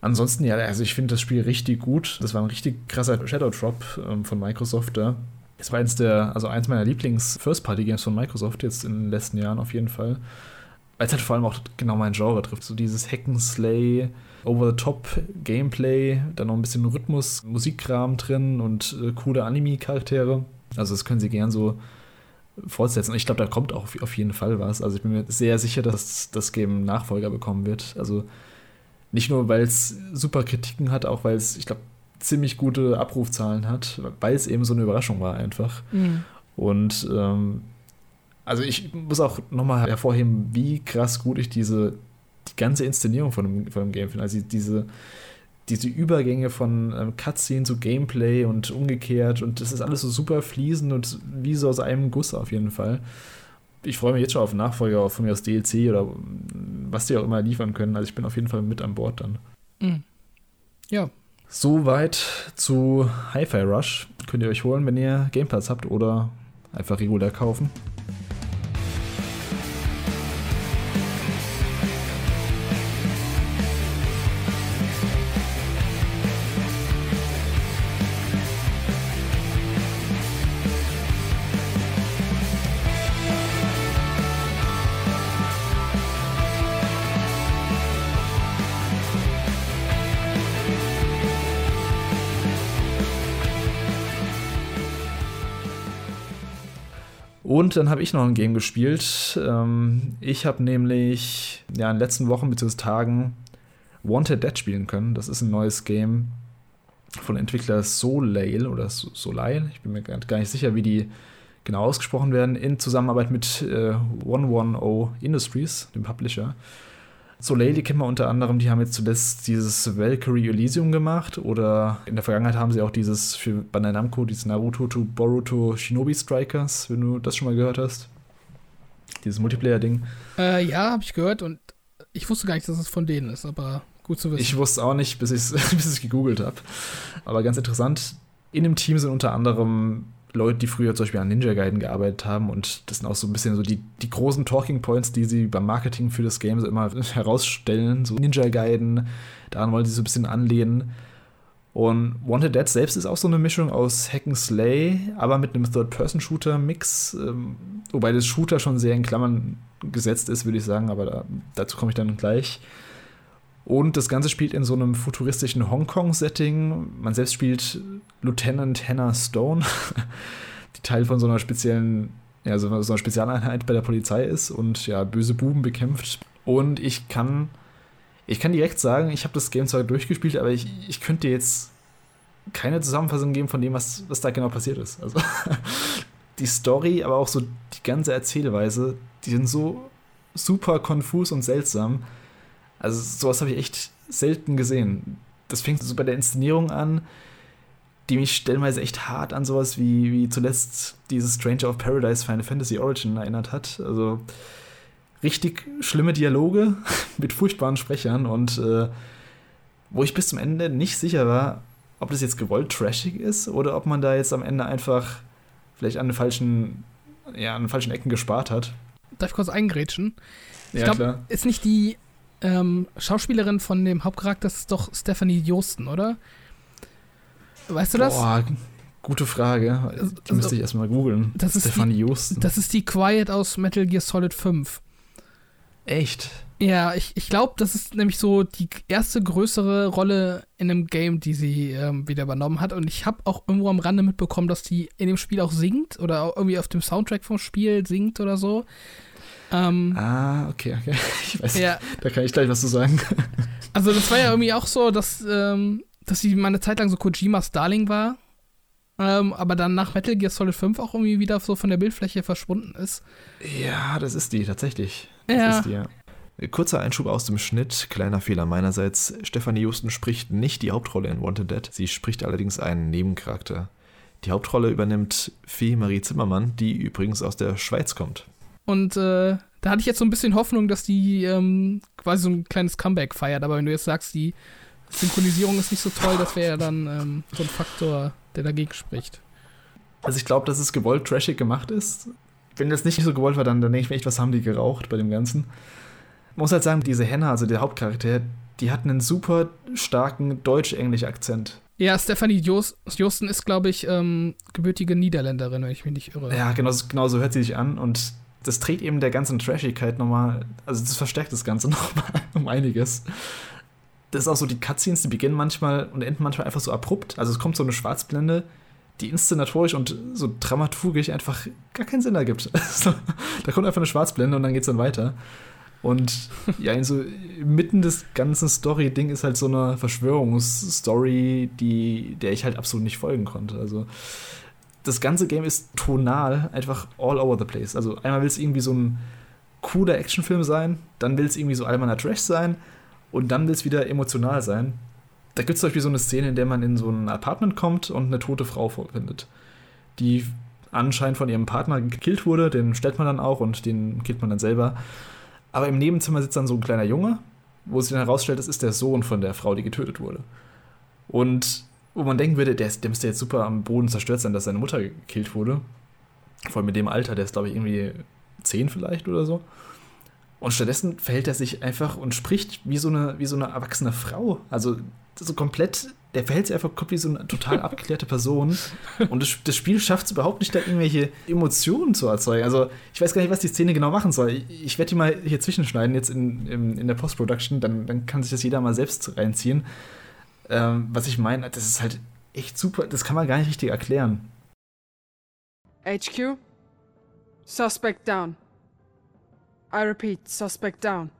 Ansonsten, ja, also ich finde das Spiel richtig gut. Das war ein richtig krasser Shadow Drop ähm, von Microsoft da. Es war eins der, also eins meiner Lieblings-First-Party-Games von Microsoft jetzt in den letzten Jahren auf jeden Fall. Weil es halt vor allem auch genau mein Genre trifft. So dieses Hack'n'Slay, Over-the-Top-Gameplay, dann noch ein bisschen Rhythmus, Musikkram drin und äh, coole Anime-Charaktere. Also das können sie gern so fortsetzen. Und ich glaube, da kommt auch auf jeden Fall was. Also ich bin mir sehr sicher, dass das Game Nachfolger bekommen wird. Also nicht nur, weil es super Kritiken hat, auch weil es, ich glaube, ziemlich gute Abrufzahlen hat, weil es eben so eine Überraschung war einfach. Mhm. Und ähm, also ich muss auch nochmal hervorheben, wie krass gut ich diese die ganze Inszenierung von dem, von dem Game finde. Also diese, diese Übergänge von ähm, Cutscene zu Gameplay und umgekehrt und das ist alles so super fließend und wie so aus einem Guss auf jeden Fall. Ich freue mich jetzt schon auf Nachfolger von mir aus DLC oder was die auch immer liefern können. Also ich bin auf jeden Fall mit an Bord dann. Mhm. Ja. Soweit zu Hi-Fi Rush. Könnt ihr euch holen, wenn ihr Game Pass habt oder einfach regulär kaufen. Und dann habe ich noch ein Game gespielt. Ähm, ich habe nämlich ja, in den letzten Wochen bzw. Tagen Wanted Dead spielen können. Das ist ein neues Game von Entwickler Soleil oder Soleil. Ich bin mir gar nicht sicher, wie die genau ausgesprochen werden. In Zusammenarbeit mit äh, 110 Industries, dem Publisher. Soleil, die kennen wir unter anderem, die haben jetzt zuletzt dieses Valkyrie Elysium gemacht oder in der Vergangenheit haben sie auch dieses für Bandai Namco, dieses Naruto to Boruto Shinobi Strikers, wenn du das schon mal gehört hast. Dieses Multiplayer-Ding. Äh, ja, habe ich gehört und ich wusste gar nicht, dass es von denen ist, aber gut zu wissen. Ich wusste auch nicht, bis ich es gegoogelt habe. Aber ganz interessant, in dem Team sind unter anderem Leute, die früher zum Beispiel an Ninja Gaiden gearbeitet haben und das sind auch so ein bisschen so die, die großen Talking Points, die sie beim Marketing für das Game so immer herausstellen. So Ninja Gaiden, daran wollen sie so ein bisschen anlehnen. Und Wanted Dead selbst ist auch so eine Mischung aus Hack and Slay, aber mit einem Third-Person-Shooter-Mix, ähm, wobei das Shooter schon sehr in Klammern gesetzt ist, würde ich sagen, aber da, dazu komme ich dann gleich. Und das Ganze spielt in so einem futuristischen Hongkong-Setting. Man selbst spielt Lieutenant Hannah Stone, die Teil von so einer speziellen, ja, so einer, Spezialeinheit bei der Polizei ist und ja, böse Buben bekämpft. Und ich kann, ich kann direkt sagen, ich habe das Game zwar durchgespielt, aber ich, ich könnte jetzt keine Zusammenfassung geben von dem, was, was da genau passiert ist. Also die Story, aber auch so die ganze Erzählweise, die sind so super konfus und seltsam also sowas habe ich echt selten gesehen. Das fängt so bei der Inszenierung an, die mich stellenweise echt hart an sowas wie, wie zuletzt dieses Stranger of Paradise Final Fantasy Origin erinnert hat. Also richtig schlimme Dialoge mit furchtbaren Sprechern und äh, wo ich bis zum Ende nicht sicher war, ob das jetzt gewollt trashig ist oder ob man da jetzt am Ende einfach vielleicht an den falschen, ja, an den falschen Ecken gespart hat. Darf ich kurz eingrätschen? Ich ja, glaube, ist nicht die ähm, Schauspielerin von dem Hauptcharakter ist doch Stephanie Josten, oder? Weißt du das? Boah, gute Frage. Die also, müsste ich erstmal googeln. Stephanie Josten. Das ist die Quiet aus Metal Gear Solid 5. Echt? Ja, ich, ich glaube, das ist nämlich so die erste größere Rolle in einem Game, die sie ähm, wieder übernommen hat. Und ich habe auch irgendwo am Rande mitbekommen, dass die in dem Spiel auch singt oder auch irgendwie auf dem Soundtrack vom Spiel singt oder so. Ähm, ah, okay, okay. Ich weiß, ja. da kann ich gleich was zu sagen. Also das war ja irgendwie auch so, dass, ähm, dass sie mal eine Zeit lang so Kojimas Darling war, ähm, aber dann nach Metal Gear Solid 5 auch irgendwie wieder so von der Bildfläche verschwunden ist. Ja, das ist die, tatsächlich. Das ja. ist die, ja. Kurzer Einschub aus dem Schnitt, kleiner Fehler meinerseits. Stefanie Houston spricht nicht die Hauptrolle in Wanted Dead, sie spricht allerdings einen Nebencharakter. Die Hauptrolle übernimmt Fee Marie Zimmermann, die übrigens aus der Schweiz kommt. Und äh, da hatte ich jetzt so ein bisschen Hoffnung, dass die ähm, quasi so ein kleines Comeback feiert. Aber wenn du jetzt sagst, die Synchronisierung ist nicht so toll, das wäre ja dann ähm, so ein Faktor, der dagegen spricht. Also ich glaube, dass es gewollt trashig gemacht ist. Wenn das nicht so gewollt war, dann, dann denke ich mir echt, was haben die geraucht bei dem Ganzen. Ich muss halt sagen, diese Henna, also der Hauptcharakter, die hat einen super starken deutsch-englisch-Akzent. Ja, Stephanie Josten ist, glaube ich, ähm, gebürtige Niederländerin, wenn ich mich nicht irre. Ja, genau, genau so hört sie sich an. Und das trägt eben der ganzen Trashigkeit nochmal, also das verstärkt das Ganze nochmal um einiges. Das ist auch so, die Cutscenes, die beginnen manchmal und enden manchmal einfach so abrupt. Also es kommt so eine Schwarzblende, die inszenatorisch und so dramaturgisch einfach gar keinen Sinn ergibt. Also, da kommt einfach eine Schwarzblende und dann geht's dann weiter. Und ja, in so mitten des ganzen Story-Ding ist halt so eine Verschwörungsstory, die, der ich halt absolut nicht folgen konnte. Also das ganze Game ist tonal einfach all over the place. Also einmal will es irgendwie so ein cooler Actionfilm sein, dann will es irgendwie so allgemeiner Trash sein und dann will es wieder emotional sein. Da gibt es zum Beispiel so eine Szene, in der man in so ein Apartment kommt und eine tote Frau vorfindet, die anscheinend von ihrem Partner gekillt wurde. Den stellt man dann auch und den killt man dann selber. Aber im Nebenzimmer sitzt dann so ein kleiner Junge, wo sich dann herausstellt, das ist der Sohn von der Frau, die getötet wurde. Und wo man denken würde, der, der müsste jetzt super am Boden zerstört sein, dass seine Mutter gekillt wurde. Vor allem mit dem Alter, der ist, glaube ich, irgendwie zehn vielleicht oder so. Und stattdessen verhält er sich einfach und spricht wie so eine, wie so eine erwachsene Frau. Also so komplett, der verhält sich einfach wie so eine total abgeklärte Person. Und das, das Spiel schafft es überhaupt nicht, da irgendwelche Emotionen zu erzeugen. Also ich weiß gar nicht, was die Szene genau machen soll. Ich, ich werde die mal hier zwischenschneiden, jetzt in, in, in der Post-Production, dann, dann kann sich das jeder mal selbst reinziehen. Ähm, was ich meine, das ist halt echt super, das kann man gar nicht richtig erklären. HQ? Suspect down. I repeat, suspect down.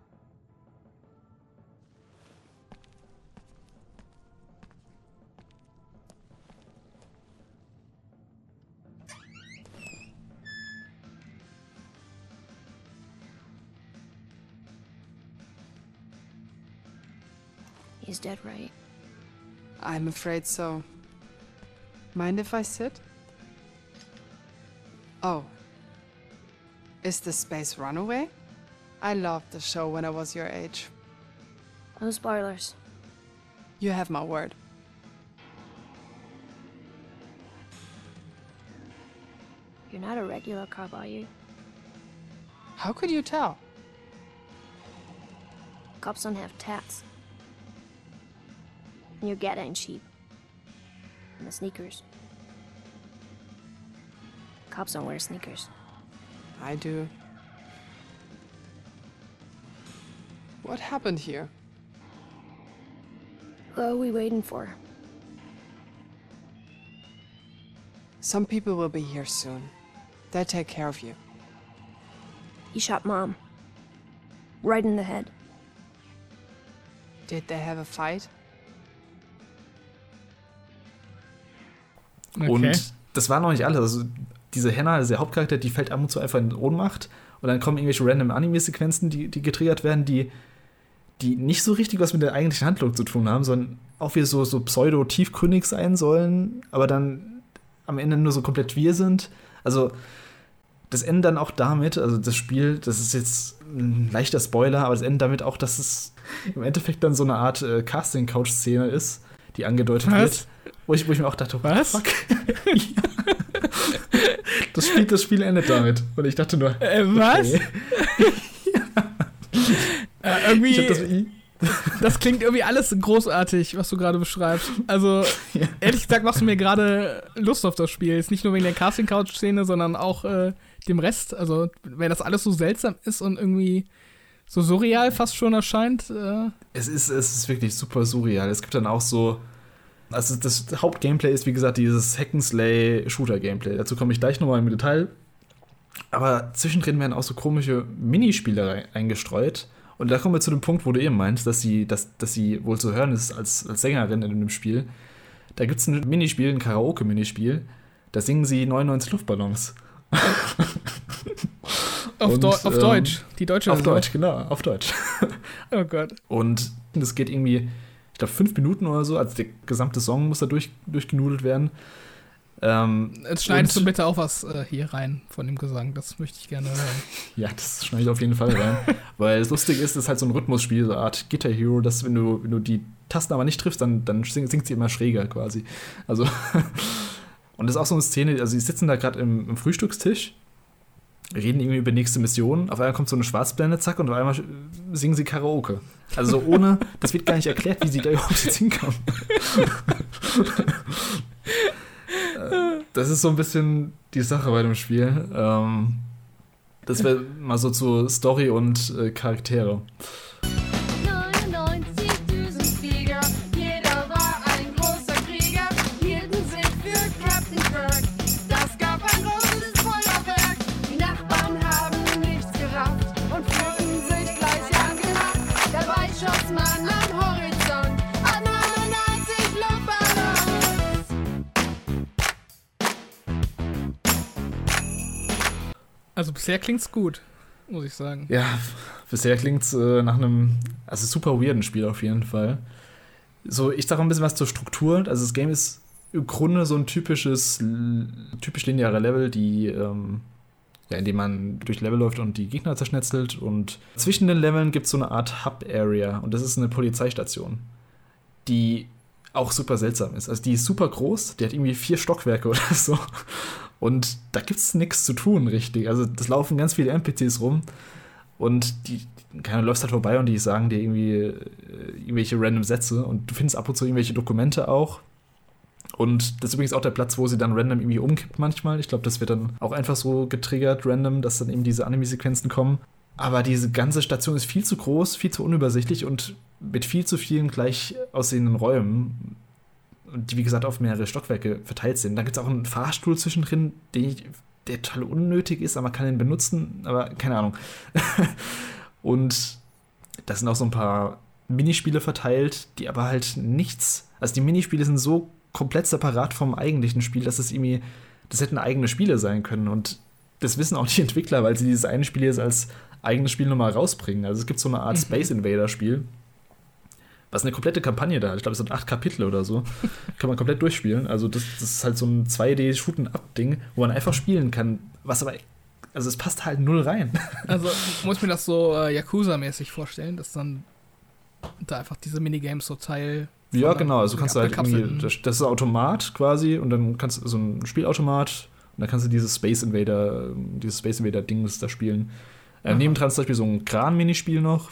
He's dead, right? I'm afraid so. Mind if I sit? Oh. Is the space runaway? I loved the show when I was your age. No spoilers. You have my word. You're not a regular cop, are you? How could you tell? Cops don't have tats. And your gat ain't cheap. And the sneakers. Cops don't wear sneakers. I do. What happened here? Who are we waiting for? Some people will be here soon. They'll take care of you. He shot Mom. Right in the head. Did they have a fight? Okay. Und das war noch nicht alles. Also diese Henna, also der Hauptcharakter, die fällt ab und zu einfach in Ohnmacht. Und dann kommen irgendwelche random Anime-Sequenzen, die, die getriggert werden, die, die nicht so richtig was mit der eigentlichen Handlung zu tun haben, sondern auch wieder so, so pseudo-tiefgründig sein sollen, aber dann am Ende nur so komplett wir sind. Also, das endet dann auch damit, also das Spiel, das ist jetzt ein leichter Spoiler, aber es endet damit auch, dass es im Endeffekt dann so eine Art äh, Casting-Couch-Szene ist, die angedeutet was? wird. Wo ich, wo ich mir auch dachte, was? Fuck? das, Spiel, das Spiel endet damit. Und ich dachte nur. Äh, was? Okay. äh, irgendwie. Das, das, klingt irgendwie alles großartig, was du gerade beschreibst. Also, ja. ehrlich gesagt, machst du mir gerade Lust auf das Spiel. Ist nicht nur wegen der Casting-Couch-Szene, sondern auch äh, dem Rest. Also, wenn das alles so seltsam ist und irgendwie so surreal fast schon erscheint. Äh es, ist, es ist wirklich super surreal. Es gibt dann auch so also das Hauptgameplay ist, wie gesagt, dieses Hack'n'Slay-Shooter-Gameplay. Dazu komme ich gleich nochmal im Detail. Aber zwischendrin werden auch so komische Minispiele eingestreut. Und da kommen wir zu dem Punkt, wo du eben meinst, dass sie, dass, dass sie wohl zu hören ist als, als Sängerin in dem Spiel. Da gibt es ein Minispiel, ein Karaoke-Minispiel. Da singen sie 99 Luftballons. auf, Und, auf ähm, Deutsch. Die deutsche Auf. Deutsch, genau, auf Deutsch. oh Gott. Und das geht irgendwie glaube, fünf Minuten oder so. Also der gesamte Song muss da durch, durchgenudelt werden. Ähm, Jetzt schneidest du bitte auch was äh, hier rein von dem Gesang. Das möchte ich gerne hören. ja, das schneide ich auf jeden Fall rein. Weil es lustig ist, es ist halt so ein Rhythmusspiel, so eine Art Guitar Hero, dass wenn du, wenn du die Tasten aber nicht triffst, dann, dann singt, singt sie immer schräger quasi. Also. und das ist auch so eine Szene, also sie sitzen da gerade im, im Frühstückstisch reden irgendwie über nächste Mission. Auf einmal kommt so eine Schwarzblende, zack, und auf einmal singen sie Karaoke. Also so ohne, das wird gar nicht erklärt, wie sie da überhaupt jetzt hinkommen. Äh, das ist so ein bisschen die Sache bei dem Spiel. Ähm, das wäre mal so zu Story und Also bisher klingt's gut, muss ich sagen. Ja, bisher klingt's äh, nach einem, also super weirden Spiel auf jeden Fall. So, ich sage ein bisschen was zur Struktur. Also das Game ist im Grunde so ein typisches, typisch lineare Level, die, ähm, ja, in dem man durch Level läuft und die Gegner zerschnetzelt. Und zwischen den Leveln gibt es so eine Art Hub-Area und das ist eine Polizeistation, die auch super seltsam ist. Also die ist super groß, die hat irgendwie vier Stockwerke oder so. Und da gibt es nichts zu tun, richtig. Also, das laufen ganz viele NPCs rum und die, keine läufst halt vorbei und die sagen dir irgendwie äh, irgendwelche random Sätze und du findest ab und zu irgendwelche Dokumente auch. Und das ist übrigens auch der Platz, wo sie dann random irgendwie umkippt manchmal. Ich glaube, das wird dann auch einfach so getriggert, random, dass dann eben diese Anime-Sequenzen kommen. Aber diese ganze Station ist viel zu groß, viel zu unübersichtlich und mit viel zu vielen gleich aussehenden Räumen die wie gesagt auf mehrere Stockwerke verteilt sind. Da gibt es auch einen Fahrstuhl zwischendrin, ich, der total unnötig ist, aber man kann ihn benutzen, aber keine Ahnung. und da sind auch so ein paar Minispiele verteilt, die aber halt nichts. Also die Minispiele sind so komplett separat vom eigentlichen Spiel, dass es irgendwie, das hätten eigene Spiele sein können. Und das wissen auch die Entwickler, weil sie dieses eine Spiel jetzt als eigenes Spiel nochmal rausbringen. Also es gibt so eine Art mhm. Space Invader Spiel, was eine komplette Kampagne da hat. Ich glaube, es sind acht Kapitel oder so. kann man komplett durchspielen. Also, das, das ist halt so ein 2D-Shooten-Up-Ding, wo man einfach spielen kann. Was aber. Also, es passt halt null rein. Also, muss ich mir das so äh, Yakuza-mäßig vorstellen, dass dann da einfach diese Minigames so Teil. Ja, genau. Also, kannst du halt irgendwie. Das, das ist ein Automat quasi und dann kannst du so ein Spielautomat und dann kannst du dieses Space Invader, dieses Space Invader-Dings da spielen. Äh, nebendran zum Beispiel so ein Kran-Minispiel noch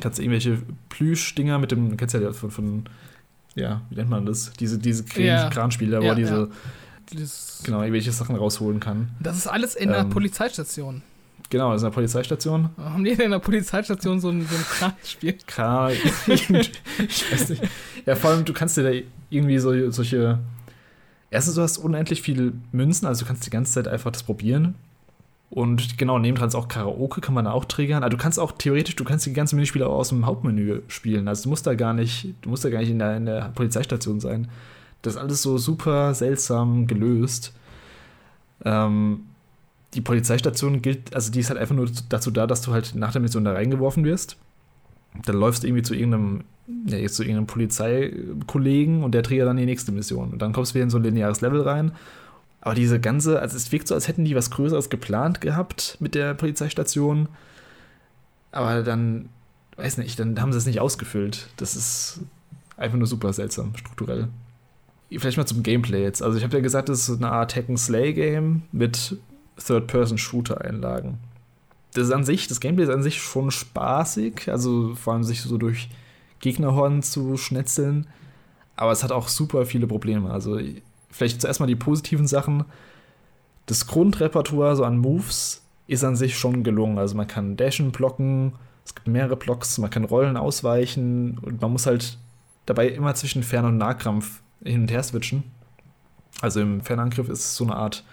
kannst du irgendwelche Plüschdinger mit dem, kennst du ja von, von, ja, wie nennt man das? Diese, diese ja. Kranspiele, wo ja, diese, ja. Genau, irgendwelche Sachen rausholen kann. Das ist alles in der ähm, Polizeistation. Genau, das ist eine Polizeistation. Haben die in der Polizeistation so ein, so ein Kranspiel? Kran, ich weiß nicht. Ja, vor allem, du kannst dir da irgendwie so, solche. Erstens, du hast unendlich viele Münzen, also du kannst die ganze Zeit einfach das probieren. Und genau, nebendran ist auch Karaoke, kann man da auch triggern. Also du kannst auch theoretisch, du kannst die ganzen Minispiele auch aus dem Hauptmenü spielen. Also du musst da gar nicht, du musst da gar nicht in der, in der Polizeistation sein. Das ist alles so super seltsam gelöst. Ähm, die Polizeistation gilt, also die ist halt einfach nur dazu da, dass du halt nach der Mission da reingeworfen wirst. Dann läufst du irgendwie zu irgendeinem, ja, jetzt zu irgendeinem Polizeikollegen und der triggert dann die nächste Mission. Und dann kommst du wieder in so ein lineares Level rein aber diese ganze, also es wirkt so, als hätten die was Größeres geplant gehabt mit der Polizeistation. Aber dann, weiß nicht, dann haben sie es nicht ausgefüllt. Das ist einfach nur super seltsam, strukturell. Vielleicht mal zum Gameplay jetzt. Also ich habe ja gesagt, das ist eine Art Hack-and-Slay-Game mit Third-Person-Shooter-Einlagen. Das ist an sich, das Gameplay ist an sich schon spaßig, also vor allem sich so durch Gegnerhorn zu schnetzeln. Aber es hat auch super viele Probleme. Also vielleicht zuerst mal die positiven Sachen. Das Grundrepertoire so an Moves ist an sich schon gelungen. Also man kann dashen, blocken, es gibt mehrere Blocks, man kann Rollen ausweichen und man muss halt dabei immer zwischen Fern- und Nahkampf hin und her switchen. Also im Fernangriff ist es so eine Art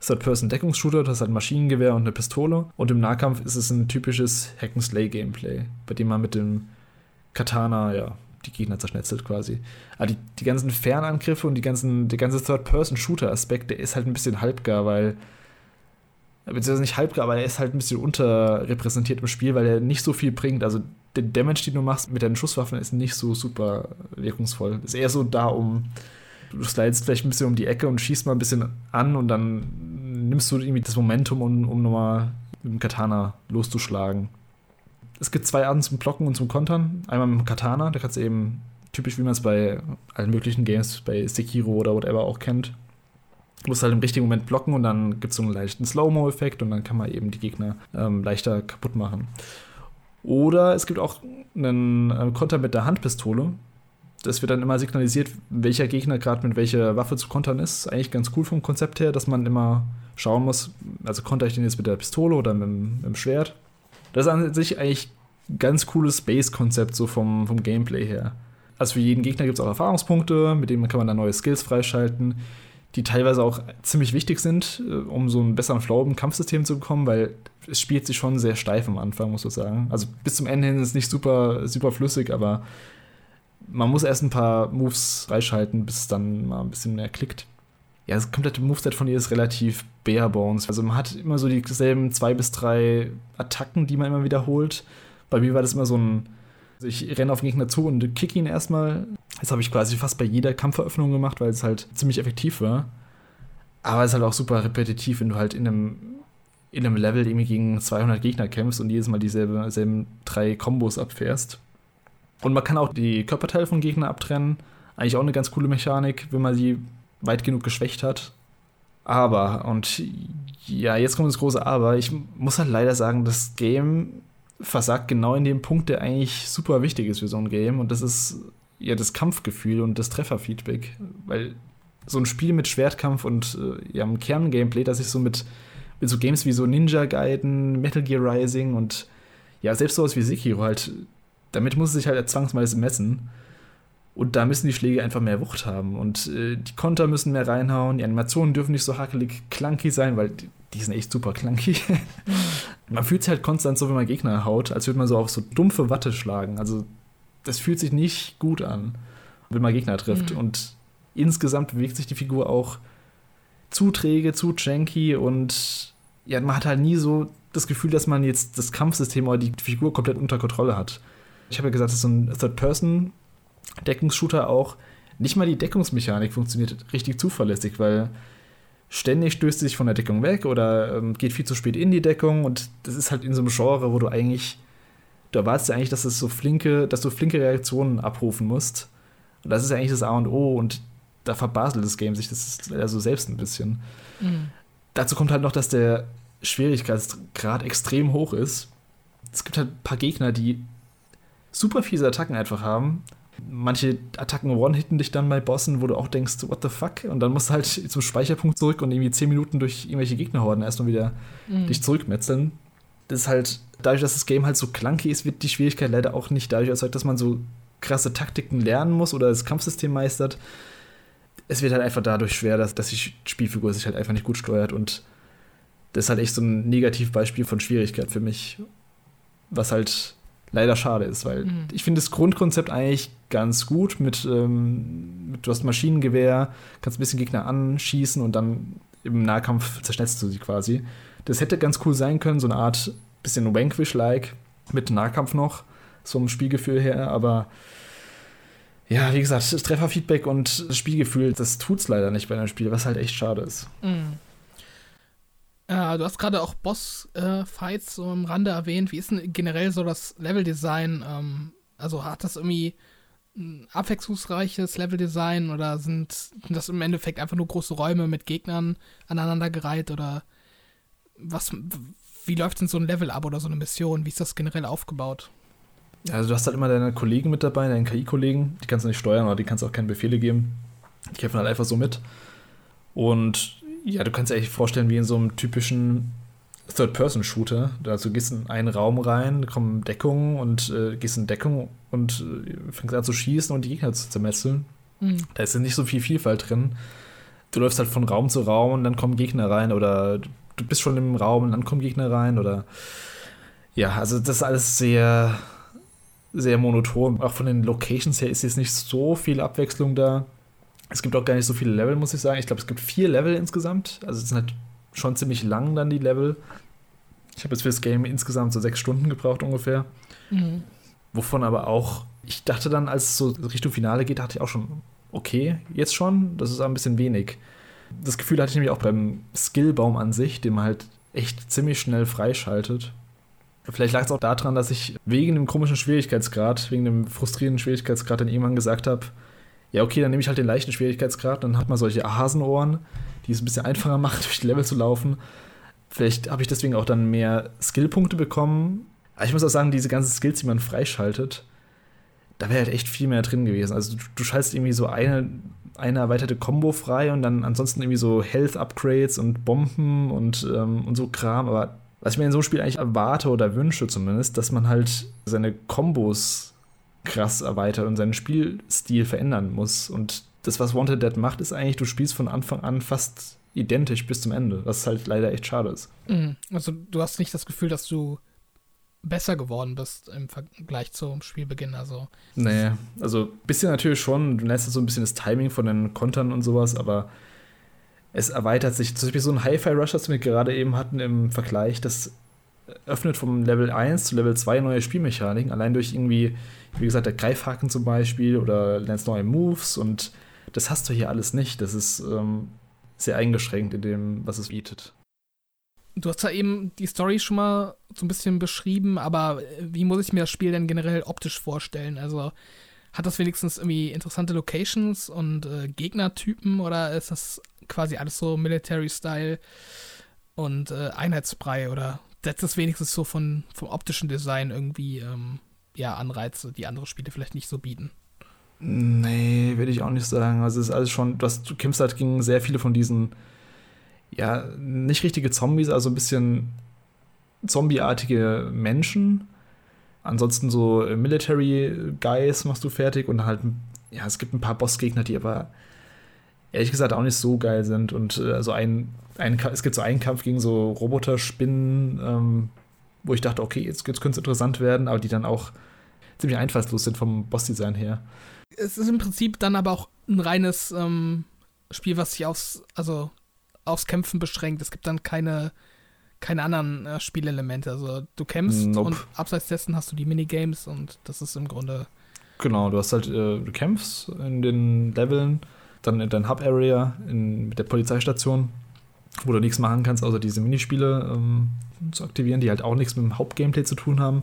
Third-Person-Deckungsshooter, das hat ein Maschinengewehr und eine Pistole. Und im Nahkampf ist es ein typisches Hack-and-Slay-Gameplay, bei dem man mit dem Katana ja die Gegner zerschnetzelt quasi. Aber die, die ganzen Fernangriffe und die ganzen, der ganze Third-Person-Shooter-Aspekt, der ist halt ein bisschen halbgar, weil beziehungsweise nicht halbgar, aber er ist halt ein bisschen unterrepräsentiert im Spiel, weil er nicht so viel bringt. Also der Damage, den du machst mit deinen Schusswaffen, ist nicht so super wirkungsvoll. Ist eher so da, um du slidest vielleicht ein bisschen um die Ecke und schießt mal ein bisschen an und dann nimmst du irgendwie das Momentum, um, um nochmal mit dem Katana loszuschlagen es gibt zwei Arten zum Blocken und zum Kontern. Einmal mit dem Katana, da kannst du eben typisch, wie man es bei allen möglichen Games, bei Sekiro oder whatever auch kennt. Musst halt im richtigen Moment blocken und dann gibt es so einen leichten Slow-Mo-Effekt und dann kann man eben die Gegner ähm, leichter kaputt machen. Oder es gibt auch einen Konter mit der Handpistole. Das wird dann immer signalisiert, welcher Gegner gerade mit welcher Waffe zu kontern ist. Eigentlich ganz cool vom Konzept her, dass man immer schauen muss, also konter ich den jetzt mit der Pistole oder mit, mit dem Schwert. Das ist an sich eigentlich ein ganz cooles Space-Konzept, so vom, vom Gameplay her. Also für jeden Gegner gibt es auch Erfahrungspunkte, mit denen kann man dann neue Skills freischalten, die teilweise auch ziemlich wichtig sind, äh, um so einen besseren Flow im Kampfsystem zu bekommen, weil es spielt sich schon sehr steif am Anfang, muss ich sagen. Also bis zum Ende hin ist es nicht super, super flüssig, aber man muss erst ein paar Moves freischalten, bis es dann mal ein bisschen mehr klickt ja, das komplette Moveset von ihr ist relativ bare bones. Also man hat immer so dieselben zwei bis drei Attacken, die man immer wiederholt. Bei mir war das immer so ein, also ich renne auf den Gegner zu und kick ihn erstmal. Das habe ich quasi fast bei jeder Kampferöffnung gemacht, weil es halt ziemlich effektiv war. Aber es ist halt auch super repetitiv, wenn du halt in einem, in einem Level irgendwie gegen 200 Gegner kämpfst und jedes Mal dieselben, dieselben drei Kombos abfährst. Und man kann auch die Körperteile von Gegnern abtrennen. Eigentlich auch eine ganz coole Mechanik, wenn man sie weit genug geschwächt hat. Aber, und ja, jetzt kommt das große Aber. Ich muss halt leider sagen, das Game versagt genau in dem Punkt, der eigentlich super wichtig ist für so ein Game. Und das ist ja das Kampfgefühl und das Trefferfeedback. Weil so ein Spiel mit Schwertkampf und äh, ja, einem Kerngameplay, das sich so mit, mit so Games wie so Ninja Gaiden, Metal Gear Rising und ja, selbst sowas wie Sekiro halt, damit muss es sich halt zwangsweise messen. Und da müssen die Schläge einfach mehr Wucht haben. Und äh, die Konter müssen mehr reinhauen. Die Animationen dürfen nicht so hakelig clunky sein, weil die, die sind echt super clunky. man fühlt sich halt konstant so, wenn man Gegner haut, als würde man so auf so dumpfe Watte schlagen. Also, das fühlt sich nicht gut an, wenn man Gegner trifft. Mhm. Und insgesamt bewegt sich die Figur auch zu träge, zu janky und ja, man hat halt nie so das Gefühl, dass man jetzt das Kampfsystem oder die Figur komplett unter Kontrolle hat. Ich habe ja gesagt, das ist so ein Third-Person- Deckungsshooter auch, nicht mal die Deckungsmechanik funktioniert richtig zuverlässig, weil ständig stößt sie sich von der Deckung weg oder ähm, geht viel zu spät in die Deckung und das ist halt in so einem Genre, wo du eigentlich, du erwartest ja eigentlich, dass es so flinke, dass du flinke Reaktionen abrufen musst. Und das ist ja eigentlich das A und O und da verbaselt das Game sich das ist also selbst ein bisschen. Mhm. Dazu kommt halt noch, dass der Schwierigkeitsgrad extrem hoch ist. Es gibt halt ein paar Gegner, die super fiese Attacken einfach haben, manche Attacken one-hitten dich dann bei Bossen, wo du auch denkst, what the fuck? Und dann musst du halt zum Speicherpunkt zurück und irgendwie 10 Minuten durch irgendwelche Gegnerhorden erstmal wieder mhm. dich zurückmetzeln. Das ist halt, dadurch, dass das Game halt so clunky ist, wird die Schwierigkeit leider auch nicht dadurch erzeugt, dass man so krasse Taktiken lernen muss oder das Kampfsystem meistert. Es wird halt einfach dadurch schwer, dass, dass die Spielfigur sich halt einfach nicht gut steuert und das ist halt echt so ein Negativbeispiel von Schwierigkeit für mich, was halt leider schade ist, weil mhm. ich finde das Grundkonzept eigentlich ganz gut mit, ähm, mit, du hast Maschinengewehr, kannst ein bisschen Gegner anschießen und dann im Nahkampf zerschnetzt du sie quasi. Das hätte ganz cool sein können, so eine Art bisschen Wanquish-like mit Nahkampf noch, so ein Spielgefühl her, aber ja, wie gesagt, das Trefferfeedback und das Spielgefühl, das tut's leider nicht bei einem Spiel, was halt echt schade ist. Mhm. Äh, du hast gerade auch Boss-Fights äh, so im Rande erwähnt. Wie ist denn generell so das Leveldesign? Ähm, also hat das irgendwie ein abwechslungsreiches Leveldesign oder sind, das im Endeffekt einfach nur große Räume mit Gegnern aneinandergereiht oder was, wie läuft denn so ein Level ab oder so eine Mission? Wie ist das generell aufgebaut? Also du hast halt immer deine Kollegen mit dabei, deine KI-Kollegen, die kannst du nicht steuern oder die kannst du auch keine Befehle geben. Die kämpfen halt einfach so mit. Und ja, du kannst dir echt vorstellen, wie in so einem typischen Third-Person-Shooter. Also gehst in einen Raum rein, kommen Deckungen und äh, gehst in Deckung und äh, fängst an zu schießen und die Gegner zu zermetzeln. Mhm. Da ist ja nicht so viel Vielfalt drin. Du läufst halt von Raum zu Raum und dann kommen Gegner rein oder du bist schon im Raum und dann kommen Gegner rein oder ja, also das ist alles sehr, sehr monoton. Auch von den Locations her ist jetzt nicht so viel Abwechslung da. Es gibt auch gar nicht so viele Level, muss ich sagen. Ich glaube, es gibt vier Level insgesamt. Also es sind halt schon ziemlich lang dann die Level. Ich habe jetzt für das Game insgesamt so sechs Stunden gebraucht ungefähr. Mhm. Wovon aber auch, ich dachte dann, als es so Richtung Finale geht, dachte ich auch schon, okay, jetzt schon, das ist ein bisschen wenig. Das Gefühl hatte ich nämlich auch beim Skillbaum an sich, den man halt echt ziemlich schnell freischaltet. Vielleicht lag es auch daran, dass ich wegen dem komischen Schwierigkeitsgrad, wegen dem frustrierenden Schwierigkeitsgrad dann irgendwann gesagt habe, ja, okay, dann nehme ich halt den leichten Schwierigkeitsgrad, dann hat man solche Hasenohren, die es ein bisschen einfacher macht, durch die Level zu laufen. Vielleicht habe ich deswegen auch dann mehr Skillpunkte bekommen. Aber ich muss auch sagen, diese ganzen Skills, die man freischaltet, da wäre halt echt viel mehr drin gewesen. Also du, du schaltest irgendwie so eine, eine erweiterte Combo frei und dann ansonsten irgendwie so Health-Upgrades und Bomben und, ähm, und so Kram. Aber was ich mir in so einem Spiel eigentlich erwarte oder wünsche zumindest, dass man halt seine Kombos krass erweitert und seinen Spielstil verändern muss. Und das, was Wanted Dead macht, ist eigentlich, du spielst von Anfang an fast identisch bis zum Ende, was halt leider echt schade ist. Mhm. Also du hast nicht das Gefühl, dass du besser geworden bist im Vergleich zum Spielbeginn, also. Nee, also ein bisschen natürlich schon, du lernst so ein bisschen das Timing von den Kontern und sowas, aber es erweitert sich. Zum Beispiel so ein Hi-Fi-Rush, das wir gerade eben hatten im Vergleich, das öffnet vom Level 1 zu Level 2 neue Spielmechaniken, allein durch irgendwie wie gesagt, der Greifhaken zum Beispiel oder lernst neue Moves und das hast du hier alles nicht. Das ist ähm, sehr eingeschränkt in dem, was es bietet. Du hast ja eben die Story schon mal so ein bisschen beschrieben, aber äh, wie muss ich mir das Spiel denn generell optisch vorstellen? Also hat das wenigstens irgendwie interessante Locations und äh, Gegnertypen oder ist das quasi alles so Military-Style und äh, Einheitsbrei oder das ist wenigstens so von, vom optischen Design irgendwie ähm, ja, Anreize, die andere Spiele vielleicht nicht so bieten. Nee, würde ich auch nicht sagen. Also es ist alles schon, hast, du kämpfst halt gegen sehr viele von diesen, ja, nicht richtige Zombies, also ein bisschen zombieartige Menschen. Ansonsten so Military Guys machst du fertig und halt, ja, es gibt ein paar Bossgegner, die aber ehrlich gesagt auch nicht so geil sind. Und äh, also ein, ein, es gibt so einen Kampf gegen so Roboter-Spinnen, ähm, wo ich dachte, okay, jetzt, jetzt könnte es interessant werden, aber die dann auch ziemlich einfallslos sind vom Bossdesign her es ist im Prinzip dann aber auch ein reines ähm, Spiel, was sich aufs, also aufs Kämpfen beschränkt. Es gibt dann keine, keine anderen äh, Spielelemente. Also du kämpfst nope. und abseits dessen hast du die Minigames und das ist im Grunde. Genau, du hast halt, äh, du kämpfst in den Leveln, dann in dein Hub-Area mit der Polizeistation, wo du nichts machen kannst, außer diese Minispiele ähm, zu aktivieren, die halt auch nichts mit dem Hauptgameplay zu tun haben.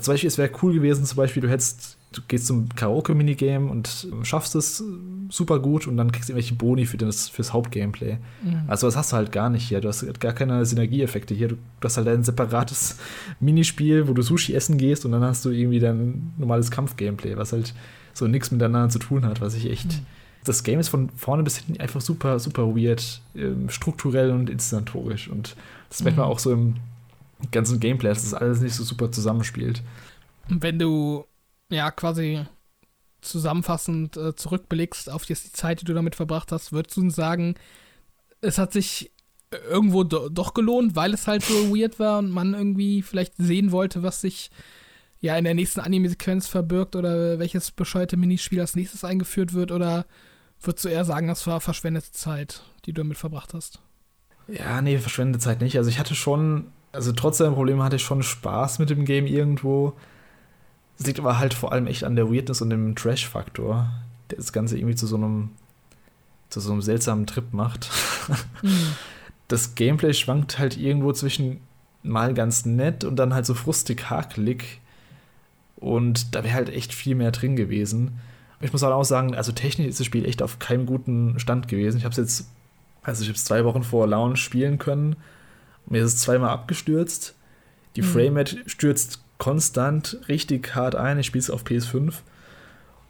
Zum Beispiel, es wäre cool gewesen, zum Beispiel, du hättest du gehst zum Karaoke-Minigame und schaffst es super gut und dann kriegst du irgendwelche Boni für das fürs Hauptgameplay. Mhm. Also das hast du halt gar nicht hier. Du hast gar keine Synergieeffekte hier. Du, du hast halt ein separates Minispiel, wo du Sushi essen gehst und dann hast du irgendwie dein normales Kampf-Gameplay, was halt so nichts miteinander zu tun hat, was ich echt. Mhm. Das Game ist von vorne bis hinten einfach super, super weird, ähm, strukturell und inszenatorisch. Und das merkt man mhm. auch so im ganzen Gameplay, dass das alles nicht so super zusammenspielt. Wenn du ja, quasi zusammenfassend äh, zurückblickst auf die Zeit, die du damit verbracht hast, würdest du sagen, es hat sich irgendwo do doch gelohnt, weil es halt so weird war und man irgendwie vielleicht sehen wollte, was sich ja in der nächsten Anime-Sequenz verbirgt oder welches bescheuerte Minispiel als nächstes eingeführt wird oder würdest du eher sagen, das war verschwendete Zeit, die du damit verbracht hast? Ja, nee, verschwendete Zeit nicht. Also ich hatte schon, also trotz der Probleme hatte ich schon Spaß mit dem Game irgendwo. Das liegt aber halt vor allem echt an der Weirdness und dem Trash-Faktor, der das Ganze irgendwie zu so einem, zu so einem seltsamen Trip macht. Mhm. Das Gameplay schwankt halt irgendwo zwischen mal ganz nett und dann halt so frustig hakelig. Und da wäre halt echt viel mehr drin gewesen. Ich muss halt auch sagen, also technisch ist das Spiel echt auf keinem guten Stand gewesen. Ich habe es jetzt, also ich habe es zwei Wochen vor Launch spielen können. Mir ist es zweimal abgestürzt. Die mhm. Framerate stürzt konstant richtig hart ein. Ich spiele es auf PS5.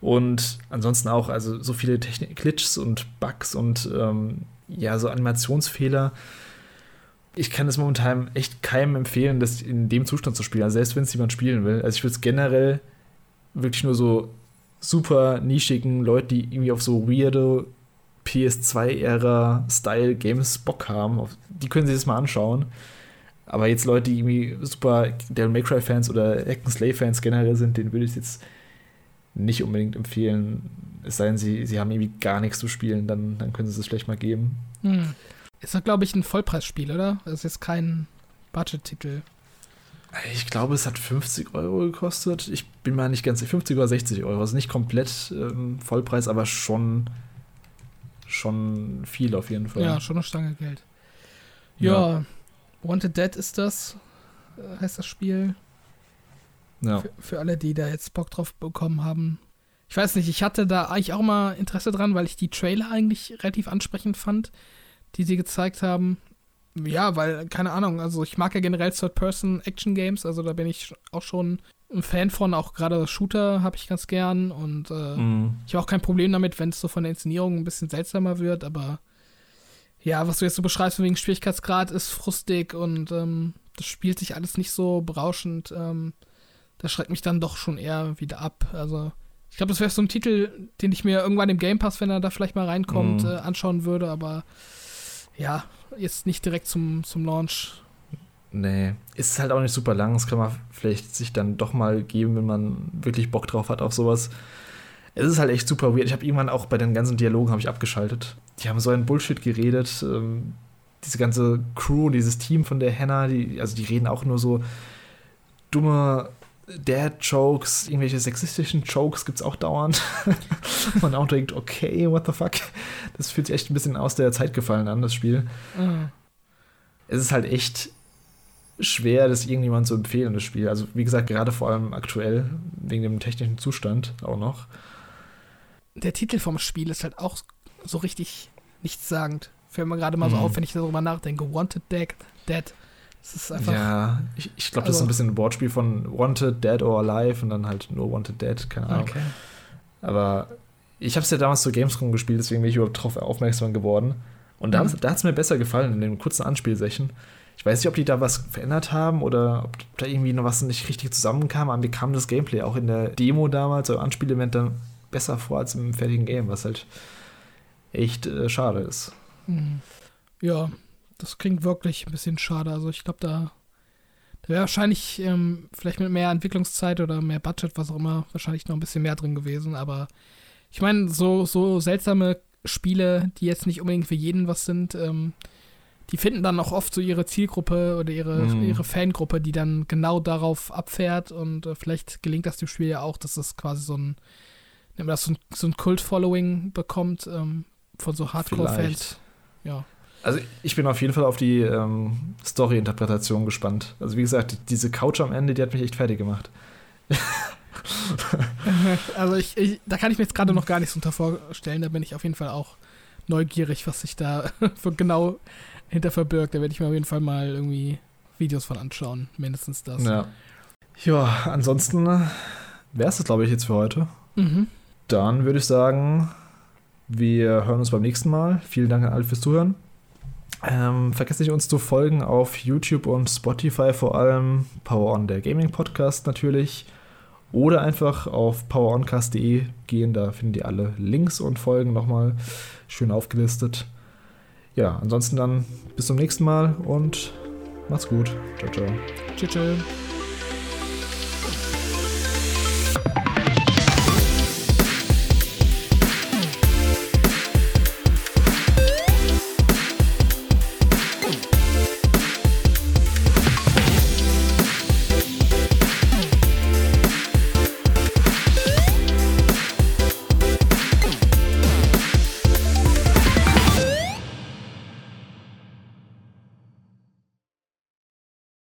Und ansonsten auch, also so viele Technik Glitches und Bugs und ähm, ja, so Animationsfehler. Ich kann es momentan echt keinem empfehlen, das in dem Zustand zu spielen. Also selbst wenn es jemand spielen will. Also ich würde es generell wirklich nur so super nischigen Leute, die irgendwie auf so weirde PS2-Ära-Style-Games Bock haben, die können sich das mal anschauen. Aber jetzt Leute, die irgendwie super Devil May Cry Fans oder Hack Slay Fans generell sind, denen würde ich jetzt nicht unbedingt empfehlen. Es sei denn, sie, sie haben irgendwie gar nichts zu spielen, dann, dann können sie es vielleicht mal geben. Hm. Ist doch, glaube ich, ein Vollpreisspiel, oder? Das ist jetzt kein Budget-Titel. Ich glaube, es hat 50 Euro gekostet. Ich bin mal nicht ganz 50 oder 60 Euro. Also nicht komplett ähm, Vollpreis, aber schon, schon viel auf jeden Fall. Ja, schon eine Stange Geld. ja. ja. Wanted Dead ist das, äh, heißt das Spiel. Ja. Für, für, alle, die da jetzt Bock drauf bekommen haben. Ich weiß nicht, ich hatte da eigentlich auch mal Interesse dran, weil ich die Trailer eigentlich relativ ansprechend fand, die sie gezeigt haben. Ja, weil, keine Ahnung, also ich mag ja generell Third-Person-Action-Games, also da bin ich auch schon ein Fan von, auch gerade Shooter habe ich ganz gern und äh, mm. ich habe auch kein Problem damit, wenn es so von der Inszenierung ein bisschen seltsamer wird, aber ja, was du jetzt so beschreibst wegen Schwierigkeitsgrad ist frustig und ähm, das spielt sich alles nicht so berauschend. Ähm, das schreckt mich dann doch schon eher wieder ab. Also ich glaube, das wäre so ein Titel, den ich mir irgendwann im Game Pass, wenn er da vielleicht mal reinkommt, mhm. äh, anschauen würde, aber ja, jetzt nicht direkt zum, zum Launch. Nee, ist halt auch nicht super lang. Das kann man vielleicht sich dann doch mal geben, wenn man wirklich Bock drauf hat auf sowas. Es ist halt echt super weird. Ich habe irgendwann auch bei den ganzen Dialogen ich abgeschaltet die haben so einen Bullshit geredet. Ähm, diese ganze Crew, dieses Team von der Hannah, die, also die reden auch nur so dumme Dad-Jokes, irgendwelche sexistischen Jokes gibt es auch dauernd. Man auch denkt, okay, what the fuck? Das fühlt sich echt ein bisschen aus der Zeit gefallen an, das Spiel. Mhm. Es ist halt echt schwer, das irgendjemand zu empfehlen, das Spiel. Also, wie gesagt, gerade vor allem aktuell, wegen dem technischen Zustand auch noch. Der Titel vom Spiel ist halt auch so richtig nichtssagend. Fällt mir gerade mal mhm. so auf, wenn ich darüber nachdenke. Wanted Dead. Dead. Ja, ich, ich glaube, das ist ein also bisschen ein Wortspiel von Wanted, Dead or Alive und dann halt nur Wanted Dead, keine Ahnung. Okay. Aber ich habe es ja damals zu Gamescom gespielt, deswegen bin ich überhaupt darauf aufmerksam geworden. Und da, mhm. da hat es mir besser gefallen in den kurzen Anspielsession. Ich weiß nicht, ob die da was verändert haben oder ob da irgendwie noch was nicht richtig zusammenkam, aber mir kam das Gameplay auch in der Demo damals, oder Anspielelement dann besser vor als im fertigen Game, was halt echt äh, schade ist. Mhm. Ja, das klingt wirklich ein bisschen schade. Also ich glaube, da, da wäre wahrscheinlich ähm, vielleicht mit mehr Entwicklungszeit oder mehr Budget, was auch immer, wahrscheinlich noch ein bisschen mehr drin gewesen. Aber ich meine, so, so seltsame Spiele, die jetzt nicht unbedingt für jeden was sind, ähm, die finden dann auch oft so ihre Zielgruppe oder ihre, mm. ihre Fangruppe, die dann genau darauf abfährt und äh, vielleicht gelingt das dem Spiel ja auch, dass es quasi so ein, das so ein, so ein Kult-Following bekommt ähm, von so Hardcore-Fans. Ja. Also ich bin auf jeden Fall auf die ähm, Story-Interpretation gespannt. Also wie gesagt, diese Couch am Ende, die hat mich echt fertig gemacht. also ich, ich, da kann ich mir jetzt gerade noch gar nichts unter vorstellen. Da bin ich auf jeden Fall auch neugierig, was sich da genau hinter verbirgt. Da werde ich mir auf jeden Fall mal irgendwie Videos von anschauen. Mindestens das. Ja. Ja, ansonsten wäre es das, glaube ich, jetzt für heute. Mhm. Dann würde ich sagen, wir hören uns beim nächsten Mal. Vielen Dank an alle fürs Zuhören. Ähm, vergesst nicht, uns zu folgen auf YouTube und Spotify, vor allem Power On, der Gaming Podcast natürlich. Oder einfach auf poweroncast.de gehen, da findet ihr alle Links und Folgen nochmal schön aufgelistet. Ja, ansonsten dann bis zum nächsten Mal und macht's gut. Ciao, ciao. Tschüss.